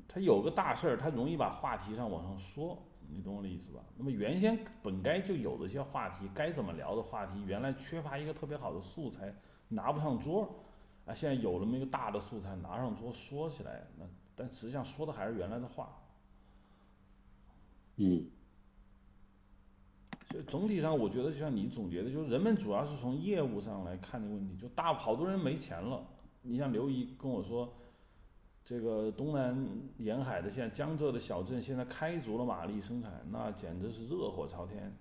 Speaker 1: 他有个大事儿，他容易把话题上往上说，你懂我的意思吧？那么原先本该就有的一些话题，该怎么聊的话题，原来缺乏一个特别好的素材，拿不上桌，啊，现在有了那个大的素材拿上桌说起来，那但实际上说的还是原来的话。
Speaker 2: 嗯。
Speaker 1: 就总体上，我觉得就像你总结的，就是人们主要是从业务上来看这个问题。就大好多人没钱了，你像刘姨跟我说，这个东南沿海的现在江浙的小镇现在开足了马力生产，那简直是热火朝天，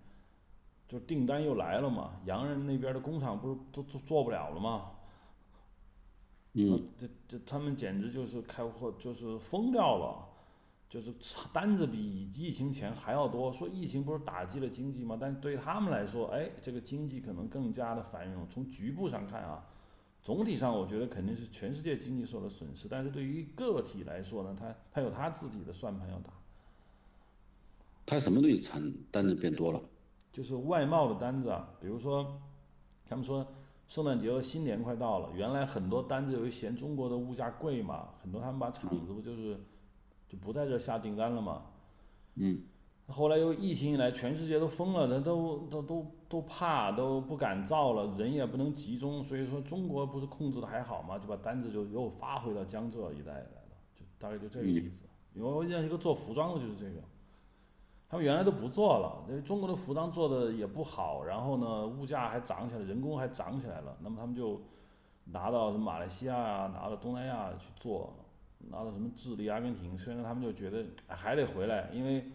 Speaker 1: 就订单又来了嘛。洋人那边的工厂不是都做做不了了吗？
Speaker 2: 嗯，
Speaker 1: 这这他们简直就是开货就是疯掉了。就是单子比疫情前还要多。说疫情不是打击了经济吗？但对他们来说，哎，这个经济可能更加的繁荣。从局部上看啊，总体上我觉得肯定是全世界经济受了损失。但是对于个体来说呢，他他有他自己的算盘要打。
Speaker 2: 他什么东西产单子变多了？
Speaker 1: 就是外贸的单子啊，比如说，他们说圣诞节和新年快到了，原来很多单子由于嫌中国的物价贵嘛，很多他们把厂子不就是。就不在这下订单了嘛，
Speaker 2: 嗯，
Speaker 1: 后来又疫情以来，全世界都疯了，他都都都都怕，都不敢造了，人也不能集中，所以说中国不是控制的还好嘛，就把单子就又发回到江浙一带来了，就大概就这个意思。因为我认识一个做服装的，就是这个，他们原来都不做了，因为中国的服装做的也不好，然后呢，物价还涨起来，人工还涨起来了，那么他们就拿到什么马来西亚啊，拿到东南亚去做。拿到什么智利、阿根廷，虽然他们就觉得还得回来，因为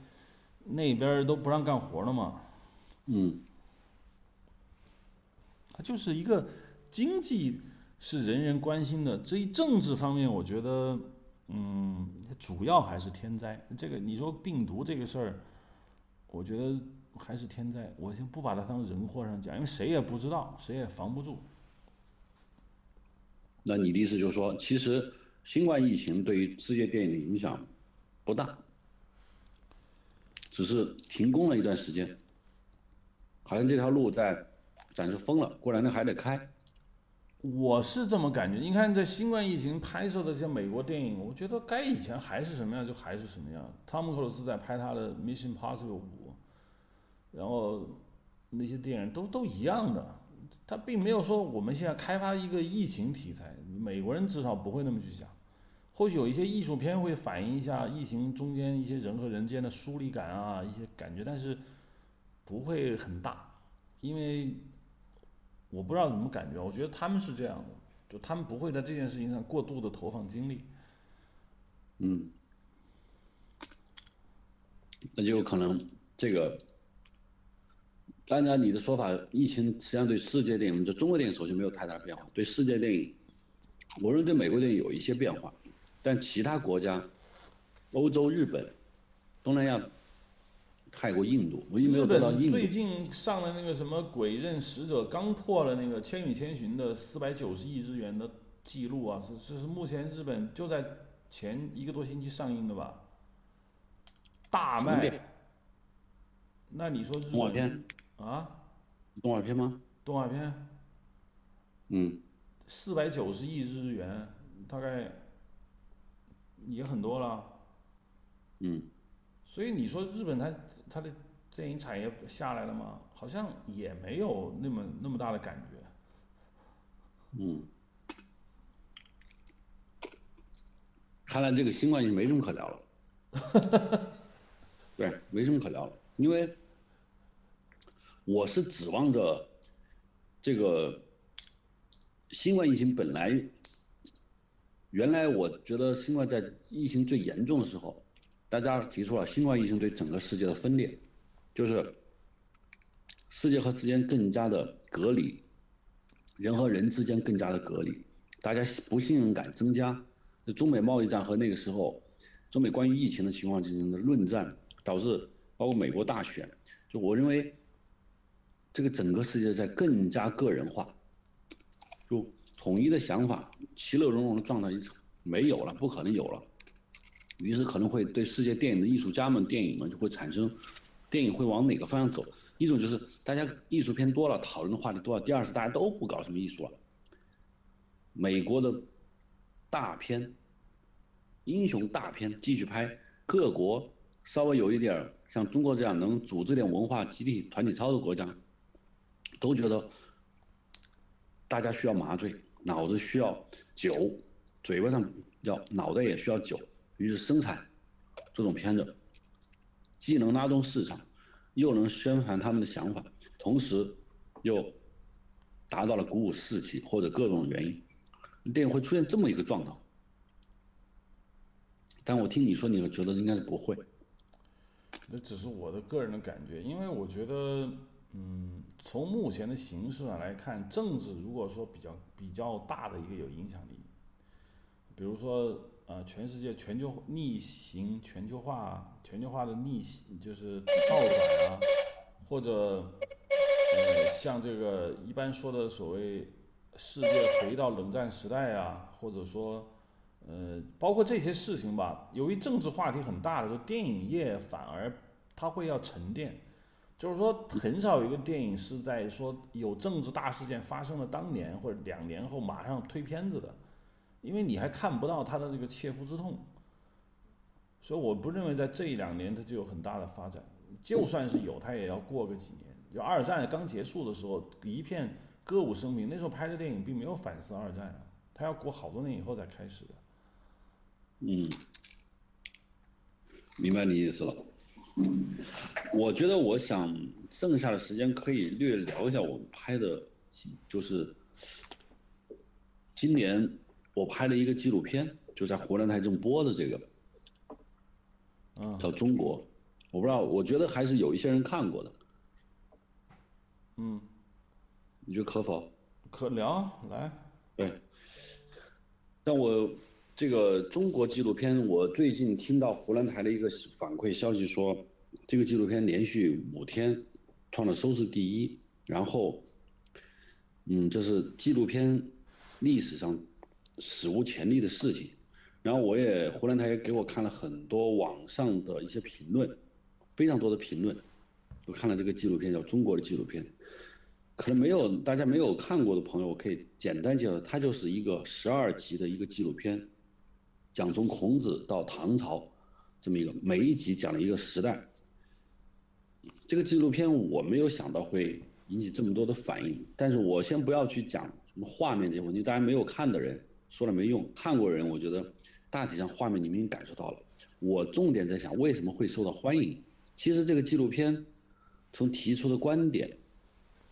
Speaker 1: 那边都不让干活了嘛。
Speaker 2: 嗯，
Speaker 1: 它就是一个经济是人人关心的，至于政治方面，我觉得，嗯，主要还是天灾。这个你说病毒这个事儿，我觉得还是天灾，我先不把它当人祸上讲，因为谁也不知道，谁也防不住。
Speaker 2: 那你的意思就是说，其实新冠疫情对于世界电影的影响不大，只是停工了一段时间，好像这条路在暂时封了，过两天还得开。
Speaker 1: 我是这么感觉。你看，这新冠疫情拍摄的这些美国电影，我觉得该以前还是什么样就还是什么样。汤姆克鲁斯在拍他的《Mission Possible 五》，然后那些电影都都一样的。他并没有说我们现在开发一个疫情题材，美国人至少不会那么去想。或许有一些艺术片会反映一下疫情中间一些人和人之间的疏离感啊，一些感觉，但是不会很大，因为。我不知道怎么感觉，我觉得他们是这样的，就他们不会在这件事情上过度的投放精力。
Speaker 2: 嗯，那就可能这个，按照你的说法，疫情实际上对世界电影，就中国电影首先没有太大变化，对世界电影，我认为对美国电影有一些变化，但其他国家，欧洲、日本、东南亚。泰国、印度，我一没有得到印
Speaker 1: 度。最近上了那个什么《鬼刃使者》刚破了那个《千与千寻》的四百九十亿日元的记录啊！是这是目前日本就在前一个多星期上映的吧？大卖。那你说日本？
Speaker 2: 动画片。
Speaker 1: 啊？
Speaker 2: 动画片吗？
Speaker 1: 动画片。
Speaker 2: 嗯。
Speaker 1: 四百九十亿日元，大概也很多了。
Speaker 2: 嗯。
Speaker 1: 所以你说日本它？它的电影产业下来了吗？好像也没有那么那么大的感觉。
Speaker 2: 嗯，看来这个新冠就没什么可聊了。对，没什么可聊了，因为我是指望着这个新冠疫情本来，原来我觉得新冠在疫情最严重的时候。大家提出了新冠疫情对整个世界的分裂，就是世界和之间更加的隔离，人和人之间更加的隔离，大家不信任感增加。中美贸易战和那个时候中美关于疫情的情况进行的论战，导致包括美国大选，就我认为这个整个世界在更加个人化，就统一的想法、其乐融融的状态没有了，不可能有了。于是可能会对世界电影的艺术家们、电影们就会产生，电影会往哪个方向走？一种就是大家艺术片多了，讨论的话题多了；第二是大家都不搞什么艺术了。美国的大片、英雄大片继续拍，各国稍微有一点像中国这样能组织点文化集体团体操的国家，都觉得大家需要麻醉，脑子需要酒，嘴巴上要脑袋也需要酒。于是生产这种片子，既能拉动市场，又能宣传他们的想法，同时又达到了鼓舞士气或者各种原因，电影会出现这么一个状况。但我听你说，你们觉得应该是不会。
Speaker 1: 那只是我的个人的感觉，因为我觉得，嗯，从目前的形势上来看，政治如果说比较比较大的一个有影响力，比如说。呃，全世界全球逆行、全球化、全球化的逆就是倒转啊，或者呃，像这个一般说的所谓世界回到冷战时代啊，或者说呃，包括这些事情吧。由于政治话题很大的时候，电影业反而它会要沉淀，就是说很少有一个电影是在说有政治大事件发生了当年或者两年后马上推片子的。因为你还看不到他的这个切肤之痛，所以我不认为在这一两年它就有很大的发展。就算是有，它也要过个几年。就二战刚结束的时候，一片歌舞升平，那时候拍的电影并没有反思二战啊，他要过好多年以后才开始的。
Speaker 2: 嗯，明白你意思了。我觉得我想剩下的时间可以略聊一下我们拍的，就是今年。我拍了一个纪录片，就在湖南台正播的这个，叫《中国我不知道，我觉得还是有一些人看过的。
Speaker 1: 嗯，
Speaker 2: 你觉得可否？
Speaker 1: 可聊来。
Speaker 2: 对。但我这个中国纪录片，我最近听到湖南台的一个反馈消息说，这个纪录片连续五天创了收视第一，然后，嗯，这是纪录片历史上史无前例的事情。然后我也湖南台也给我看了很多网上的一些评论，非常多的评论。我看了这个纪录片叫《中国的纪录片》，可能没有大家没有看过的朋友，我可以简单介绍，它就是一个十二集的一个纪录片，讲从孔子到唐朝这么一个，每一集讲了一个时代。这个纪录片我没有想到会引起这么多的反应，但是我先不要去讲什么画面这些问题，大家没有看的人说了没用，看过人我觉得。大体上画面你们已经感受到了，我重点在想为什么会受到欢迎。其实这个纪录片，从提出的观点，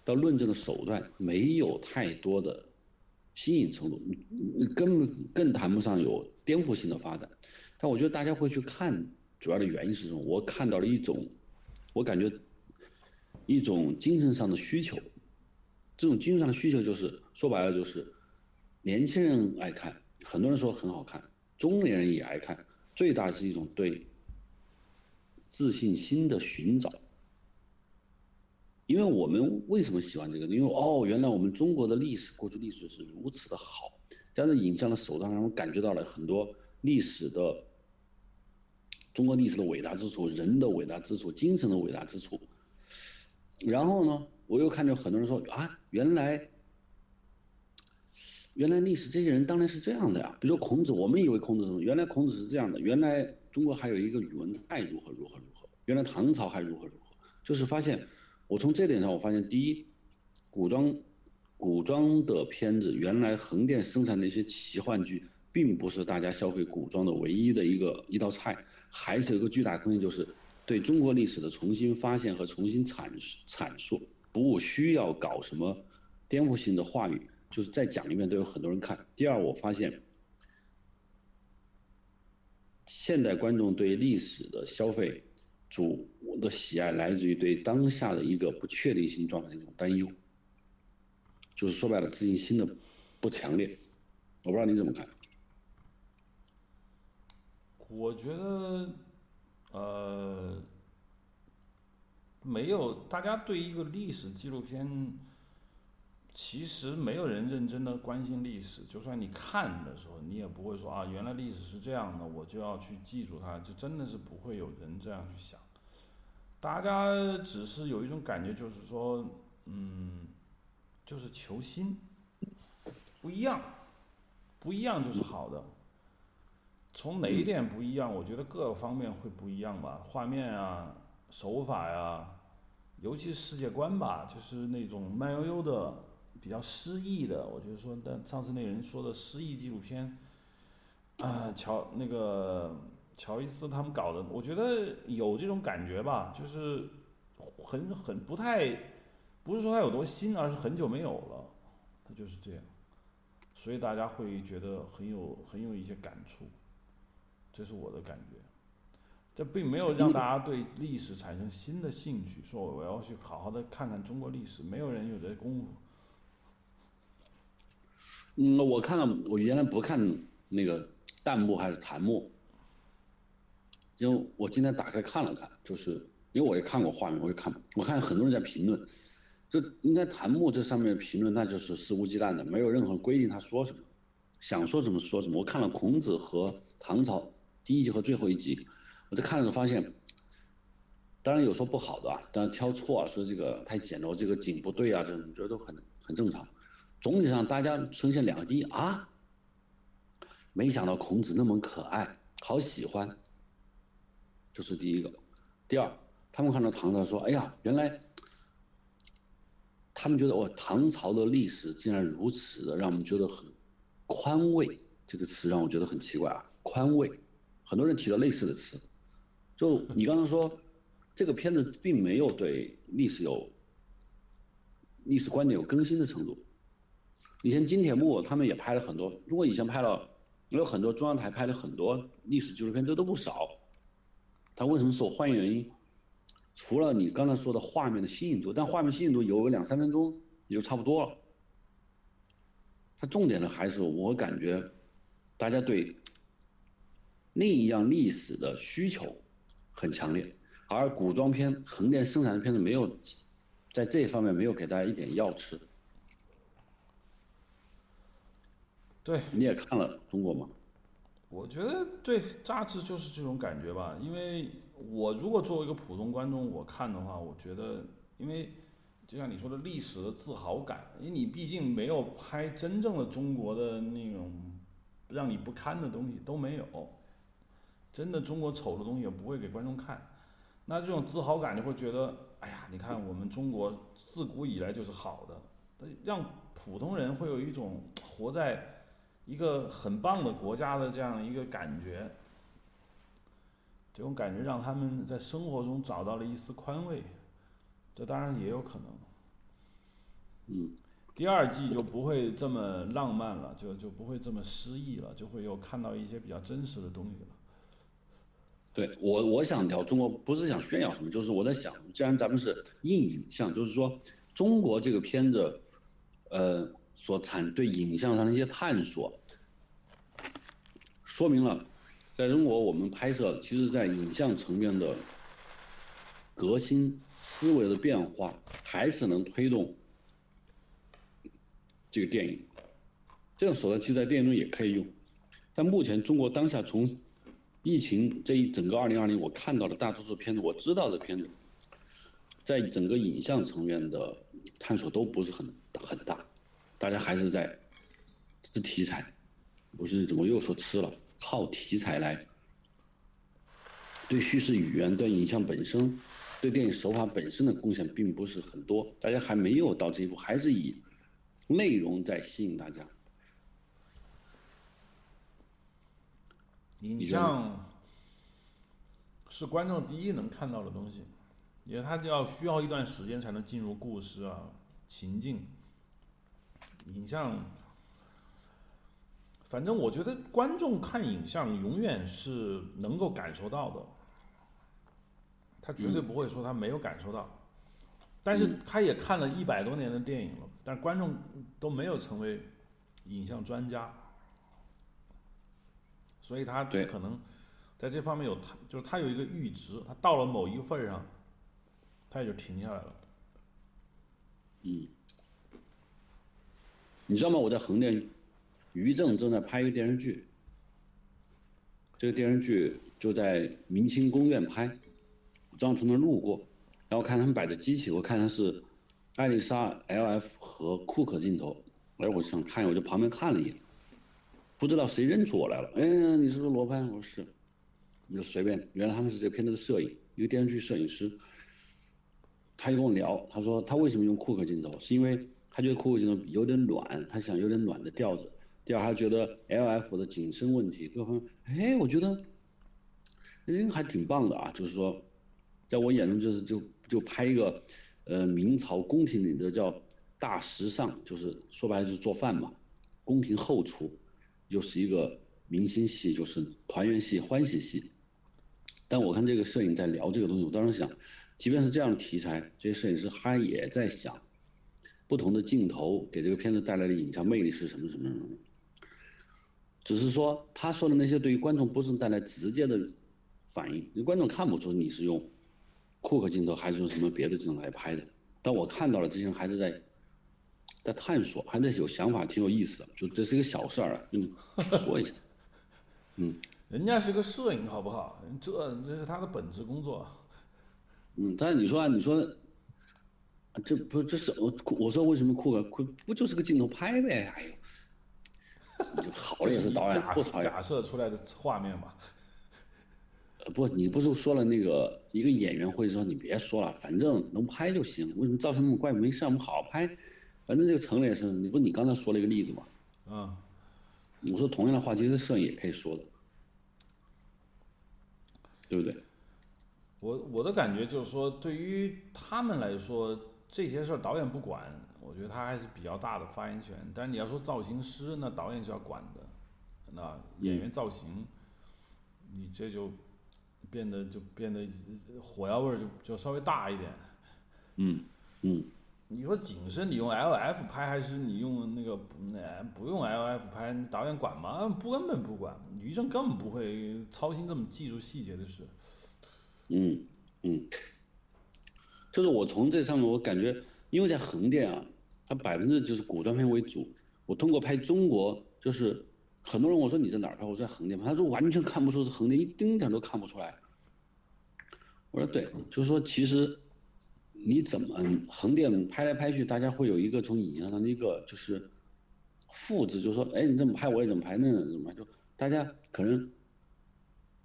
Speaker 2: 到论证的手段，没有太多的新颖程度，根本更谈不上有颠覆性的发展。但我觉得大家会去看，主要的原因是什么？我看到了一种，我感觉一种精神上的需求。这种精神上的需求就是说白了就是，年轻人爱看，很多人说很好看。中年人也爱看，最大的是一种对自信心的寻找。因为我们为什么喜欢这个？因为哦，原来我们中国的历史过去历史是如此的好，但是影像的手段让我感觉到了很多历史的中国历史的伟大之处，人的伟大之处，精神的伟大之处。然后呢，我又看到很多人说啊，原来。原来历史这些人当然是这样的呀，比如说孔子，我们以为孔子什么？原来孔子是这样的。原来中国还有一个宇文泰如何如何如何？原来唐朝还如何如何？就是发现，我从这点上我发现，第一，古装，古装的片子，原来横店生产的一些奇幻剧，并不是大家消费古装的唯一的一个一道菜，还是有个巨大空间，就是对中国历史的重新发现和重新阐阐述，不需要搞什么颠覆性的话语。就是再讲一遍都有很多人看。第二，我发现现代观众对历史的消费主的喜爱来自于对当下的一个不确定性状态的一种担忧，就是说白了自信心的不强烈。我不知道你怎么看。
Speaker 1: 我觉得，呃，没有大家对一个历史纪录片。其实没有人认真的关心历史，就算你看的时候，你也不会说啊，原来历史是这样的，我就要去记住它，就真的是不会有人这样去想。大家只是有一种感觉，就是说，嗯，就是求新，不一样，不一样就是好的。从哪一点不一样？我觉得各个方面会不一样吧，画面啊，手法呀，尤其是世界观吧，就是那种慢悠悠的。比较诗意的，我觉得说，但上次那人说的诗意纪录片，啊，乔那个乔伊斯他们搞的，我觉得有这种感觉吧，就是很很不太，不是说它有多新，而是很久没有了，它就是这样，所以大家会觉得很有很有一些感触，这是我的感觉，这并没有让大家对历史产生新的兴趣，说我要去好好的看看中国历史，没有人有这功夫。
Speaker 2: 嗯，我看了，我原来不看那个弹幕还是弹幕，因为我今天打开看了看，就是因为我也看过画面，我也看，我看很多人在评论，就应该弹幕这上面评论那就是肆无忌惮的，没有任何规定他说什么，想说什么说什么。我看了孔子和唐朝第一集和最后一集，我在看的时候发现，当然有说不好的啊，当然挑错啊，说这个太简陋，这个景不对啊，这种觉得都很很正常。总体上，大家呈现两个：第一啊，没想到孔子那么可爱，好喜欢，这是第一个；第二，他们看到唐朝说：“哎呀，原来他们觉得哦，唐朝的历史竟然如此的让我们觉得很宽慰。”这个词让我觉得很奇怪啊，宽慰。很多人提到类似的词，就你刚才说，这个片子并没有对历史有历史观点有更新的程度。以前金铁木他们也拍了很多，中国以前拍了，有很多中央台拍了很多历史纪录片，这都不少。他为什么受欢迎？原因除了你刚才说的画面的新颖度，但画面新颖度有个两三分钟也就差不多了。它重点的还是我感觉，大家对另一样历史的需求很强烈，而古装片横店生产的片子没有在这方面没有给大家一点药吃。
Speaker 1: 对，
Speaker 2: 你也看了中国吗？
Speaker 1: 我觉得对，大致就是这种感觉吧。因为我如果作为一个普通观众，我看的话，我觉得，因为就像你说的历史的自豪感，因为你毕竟没有拍真正的中国的那种让你不堪的东西都没有，真的中国丑的东西也不会给观众看。那这种自豪感就会觉得，哎呀，你看我们中国自古以来就是好的，让普通人会有一种活在。一个很棒的国家的这样一个感觉，这种感觉让他们在生活中找到了一丝宽慰，这当然也有可能。
Speaker 2: 嗯，
Speaker 1: 第二季就不会这么浪漫了，就就不会这么诗意了，就会有看到一些比较真实的东西了。
Speaker 2: 对我，我想聊中国，不是想炫耀什么，就是我在想，既然咱们是硬影像，就是说中国这个片子，呃。所产对影像上的一些探索，说明了，在中国我们拍摄，其实在影像层面的革新思维的变化，还是能推动这个电影。这种手段其实，在电影中也可以用。但目前中国当下从疫情这一整个二零二零，我看到的大多数片子，我知道的片子，在整个影像层面的探索都不是很很大。大家还是在吃题材，不是怎么又说吃了？靠题材来对叙事语言、对影像本身、对电影手法本身的贡献并不是很多。大家还没有到这一步，还是以内容在吸引大家。
Speaker 1: 影像是观众第一能看到的东西，因为它就要需要一段时间才能进入故事啊情境。影像，反正我觉得观众看影像永远是能够感受到的，他绝对不会说他没有感受到，但是他也看了一百多年的电影了，但观众都没有成为影像专家，所以他可能在这方面有他就是他有一个阈值，他到了某一个份儿上，他也就停下来了，
Speaker 2: 嗯。你知道吗？我在横店，于正正在拍一个电视剧。这个电视剧就在明清宫苑拍，我正好从那路过，然后看他们摆的机器，我看他是艾丽莎 LF 和库克镜头，哎，我想看，我就旁边看了一眼，不知道谁认出我来了，哎，你是不是罗攀？我说是，我就随便，原来他们是这片子的摄影，一个电视剧摄影师。他就跟我聊，他说他为什么用库克镜头，是因为。他觉得库克镜头有点暖，他想有点暖的调子。第二，他觉得 L F 的景深问题各方面，哎，我觉得人还挺棒的啊。就是说，在我眼中就是就就拍一个，呃，明朝宫廷里的叫大时尚，就是说白了就是做饭嘛，宫廷后厨，又是一个明星戏，就是团圆戏、欢喜戏。但我看这个摄影在聊这个东西，我当时想，即便是这样的题材，这些摄影师他也在想。不同的镜头给这个片子带来的影像魅力是什么什么什么？只是说他说的那些对于观众不是带来直接的反应，因为观众看不出你是用库克镜头还是用什么别的镜头来拍的。但我看到了这些人还是在在探索，还是有想法，挺有意思的。就这是一个小事儿啊，嗯，说一下。嗯，
Speaker 1: 人家是个摄影，好不好？这这是他的本职工作。
Speaker 2: 嗯，但是你说啊，你说。这不这是我我说为什么酷个酷不就是个镜头拍呗？哎呦，就 好了也是导演
Speaker 1: 假设出来的画面嘛。
Speaker 2: 不，你不是说了那个一个演员会说你别说了，反正能拍就行。为什么造成那么怪？没事，我们好好拍。反正这个城里也是，你不你刚才说了一个例子嘛？
Speaker 1: 嗯。
Speaker 2: 我说同样的话，其实摄影也可以说的，对不对？
Speaker 1: 我我的感觉就是说，对于他们来说。这些事儿导演不管，我觉得他还是比较大的发言权。但是你要说造型师，那导演是要管的。那演员造型，你这就变得就变得火药味儿就就稍微大一点。
Speaker 2: 嗯嗯，
Speaker 1: 你说景深，你用 L F 拍还是你用那个那不用 L F 拍？导演管吗？不，根本不管。于正根本不会操心这么技术细节的事。
Speaker 2: 嗯嗯，就是我从这上面我感觉，因为在横店啊，它百分之就是古装片为主。我通过拍中国，就是很多人我说你在哪儿拍？我在横店拍，他说完全看不出是横店，一丁点都看不出来。我说对，就是说其实。你怎么横店拍来拍去，大家会有一个从影像上的一个就是复制，就是说，哎，你这么拍我也怎么拍，那怎么拍就大家可能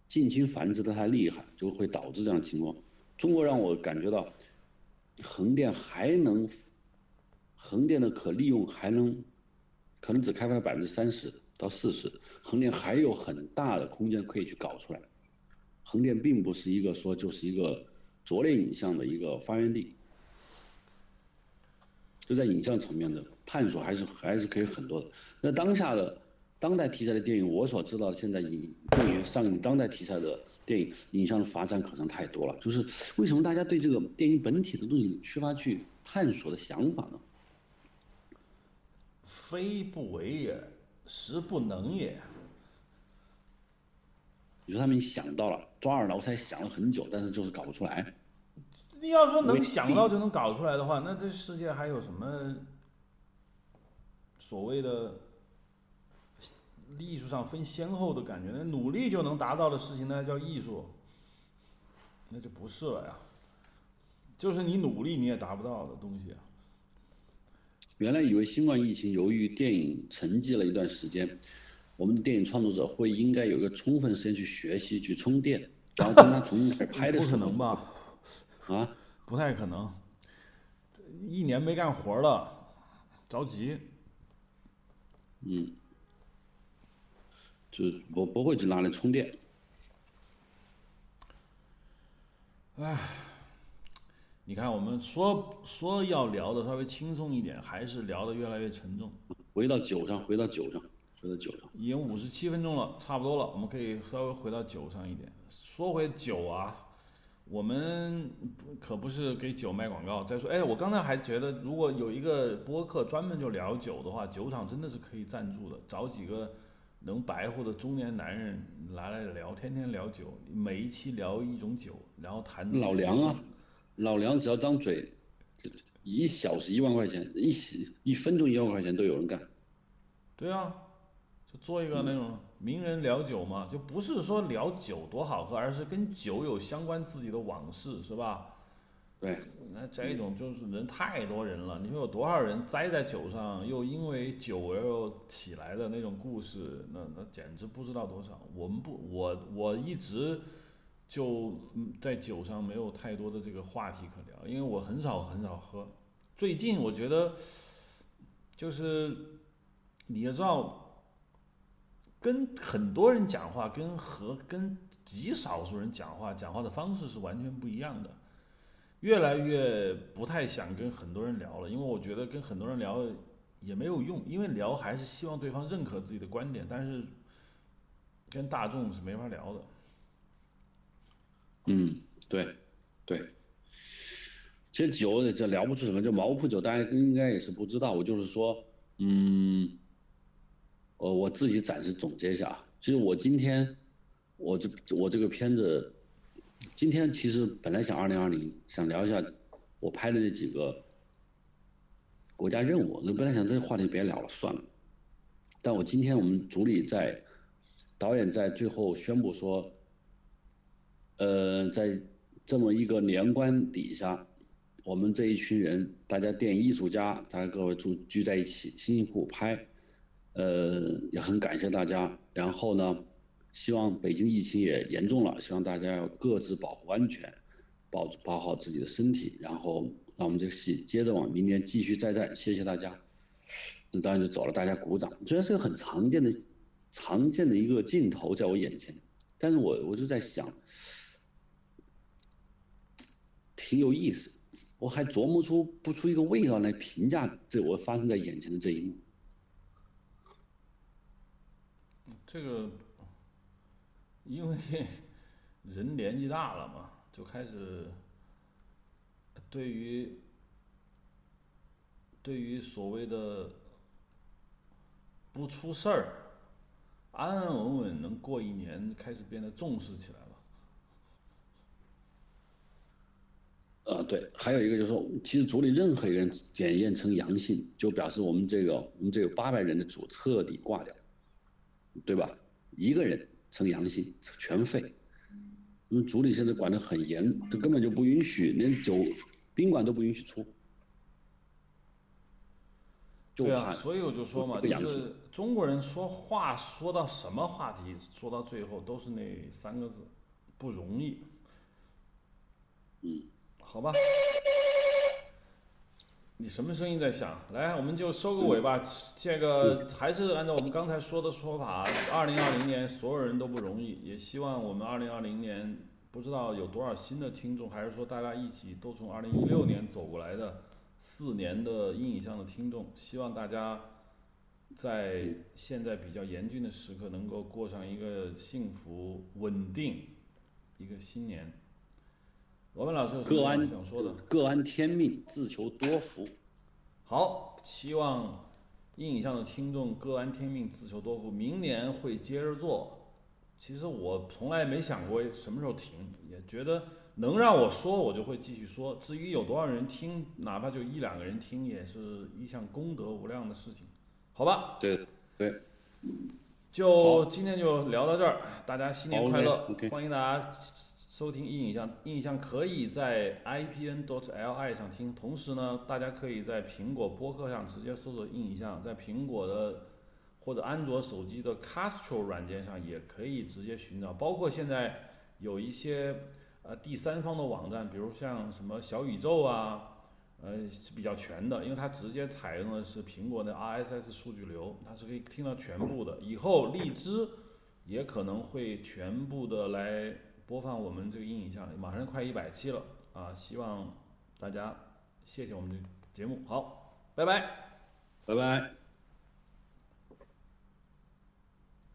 Speaker 2: 近亲繁殖的太厉害，就会导致这样的情况。中国让我感觉到横店还能横店的可利用还能可能只开发百分之三十到四十，横店还有很大的空间可以去搞出来。横店并不是一个说就是一个。拙劣影像的一个发源地，就在影像层面的探索还是还是可以很多的。那当下的当代题材的电影，我所知道的现在影电影上映当代题材的电影影像的发展可能太多了。就是为什么大家对这个电影本体的东西缺乏去探索的想法呢？
Speaker 1: 非不为也，实不能也。
Speaker 2: 你说他们想到了抓耳挠腮，想了很久，但是就是搞不出来。
Speaker 1: 你要说能想到就能搞出来的话，那这世界还有什么所谓的艺术上分先后的感觉？那努力就能达到的事情，那叫艺术，那就不是了呀。就是你努力你也达不到的东西。
Speaker 2: 原来以为新冠疫情由于电影沉寂了一段时间。我们的电影创作者会应该有一个充分时间去学习、去充电，然后跟他重新开始拍的
Speaker 1: 不可能吧？
Speaker 2: 啊，
Speaker 1: 不太可能。一年没干活了，着急。
Speaker 2: 嗯，就不不会去拿来充电。
Speaker 1: 唉，你看，我们说说要聊的稍微轻松一点，还是聊的越来越沉重。
Speaker 2: 回到酒上，回到酒上。回到酒上，
Speaker 1: 已经五十七分钟了，差不多了，我们可以稍微回到酒上一点。说回酒啊，我们可不是给酒卖广告。再说，哎，我刚才还觉得，如果有一个播客专门就聊酒的话，酒厂真的是可以赞助的，找几个能白活的中年男人来来聊，天天聊酒，每一期聊一种酒，然后谈。
Speaker 2: 老梁啊，老梁只要张嘴，一小时一万块钱，一一分钟一万块钱都有人干。
Speaker 1: 对啊。就做一个那种名人聊酒嘛，就不是说聊酒多好喝，而是跟酒有相关自己的往事，是吧？
Speaker 2: 对。
Speaker 1: 那这种就是人太多人了，你说有多少人栽在酒上，又因为酒而又起来的那种故事，那那简直不知道多少。我们不，我我一直就在酒上没有太多的这个话题可聊，因为我很少很少喝。最近我觉得，就是你也知道。跟很多人讲话，跟和跟极少数人讲话，讲话的方式是完全不一样的。越来越不太想跟很多人聊了，因为我觉得跟很多人聊也没有用，因为聊还是希望对方认可自己的观点，但是跟大众是没法聊的。
Speaker 2: 嗯，对，对。其实酒这聊不出什么，就毛铺酒，大家应该也是不知道。我就是说，嗯。呃，我自己暂时总结一下啊。其实我今天，我这我这个片子，今天其实本来想二零二零想聊一下我拍的那几个国家任务，那本来想这个话题别聊了算了。但我今天我们组里在导演在最后宣布说，呃，在这么一个年关底下，我们这一群人，大家电影艺术家，大家各位聚聚在一起，辛辛苦苦拍。呃，也很感谢大家。然后呢，希望北京疫情也严重了，希望大家要各自保护安全，保保好自己的身体。然后让我们这个戏接着往明年继续再战。谢谢大家。那当然就走了，大家鼓掌。虽然是个很常见的、常见的一个镜头在我眼前，但是我我就在想，挺有意思。我还琢磨出不出一个味道来评价这我发生在眼前的这一幕。
Speaker 1: 这个，因为人年纪大了嘛，就开始对于对于所谓的不出事儿、安安稳稳能过一年，开始变得重视起来了。
Speaker 2: 呃，对，还有一个就是说，其实组里任何一个人检验呈阳性，就表示我们这个我们这个八百人的组彻底挂掉，对吧？一个人呈阳性全废。我们组里现在管得很严，这根本就不允许，连酒宾馆都不允许出。就
Speaker 1: 对啊，所以我就说嘛，就是中国人说话说到什么话题，说到最后都是那三个字，不容易。
Speaker 2: 嗯，
Speaker 1: 好吧。你什么声音在响？来，我们就收个尾吧。这个还是按照我们刚才说的说法，二零二零年所有人都不容易，也希望我们二零二零年不知道有多少新的听众，还是说大家一起都从二零一六年走过来的四年的阴影上的听众，希望大家在现在比较严峻的时刻，能够过上一个幸福稳定一个新年。罗文老师有什么
Speaker 2: 各安
Speaker 1: 想说的？
Speaker 2: 各安天命，自求多福。
Speaker 1: 好，希望阴影上的听众各安天命，自求多福。明年会接着做。其实我从来没想过什么时候停，也觉得能让我说，我就会继续说。至于有多少人听，哪怕就一两个人听，也是一项功德无量的事情，好吧？
Speaker 2: 对对，
Speaker 1: 就今天就聊到这儿，大家新年快乐欢迎大家收听阴影像，阴影像可以在 i p n dot l i 上听，同时呢，大家可以在苹果播客上直接搜索阴影像，在苹果的或者安卓手机的 Castro 软件上也可以直接寻找，包括现在有一些呃第三方的网站，比如像什么小宇宙啊，呃是比较全的，因为它直接采用的是苹果的 RSS 数据流，它是可以听到全部的。以后荔枝也可能会全部的来播放我们这个阴影像，马上快一百期了啊！希望大家谢谢我们的节目，好，拜拜。
Speaker 2: 拜拜。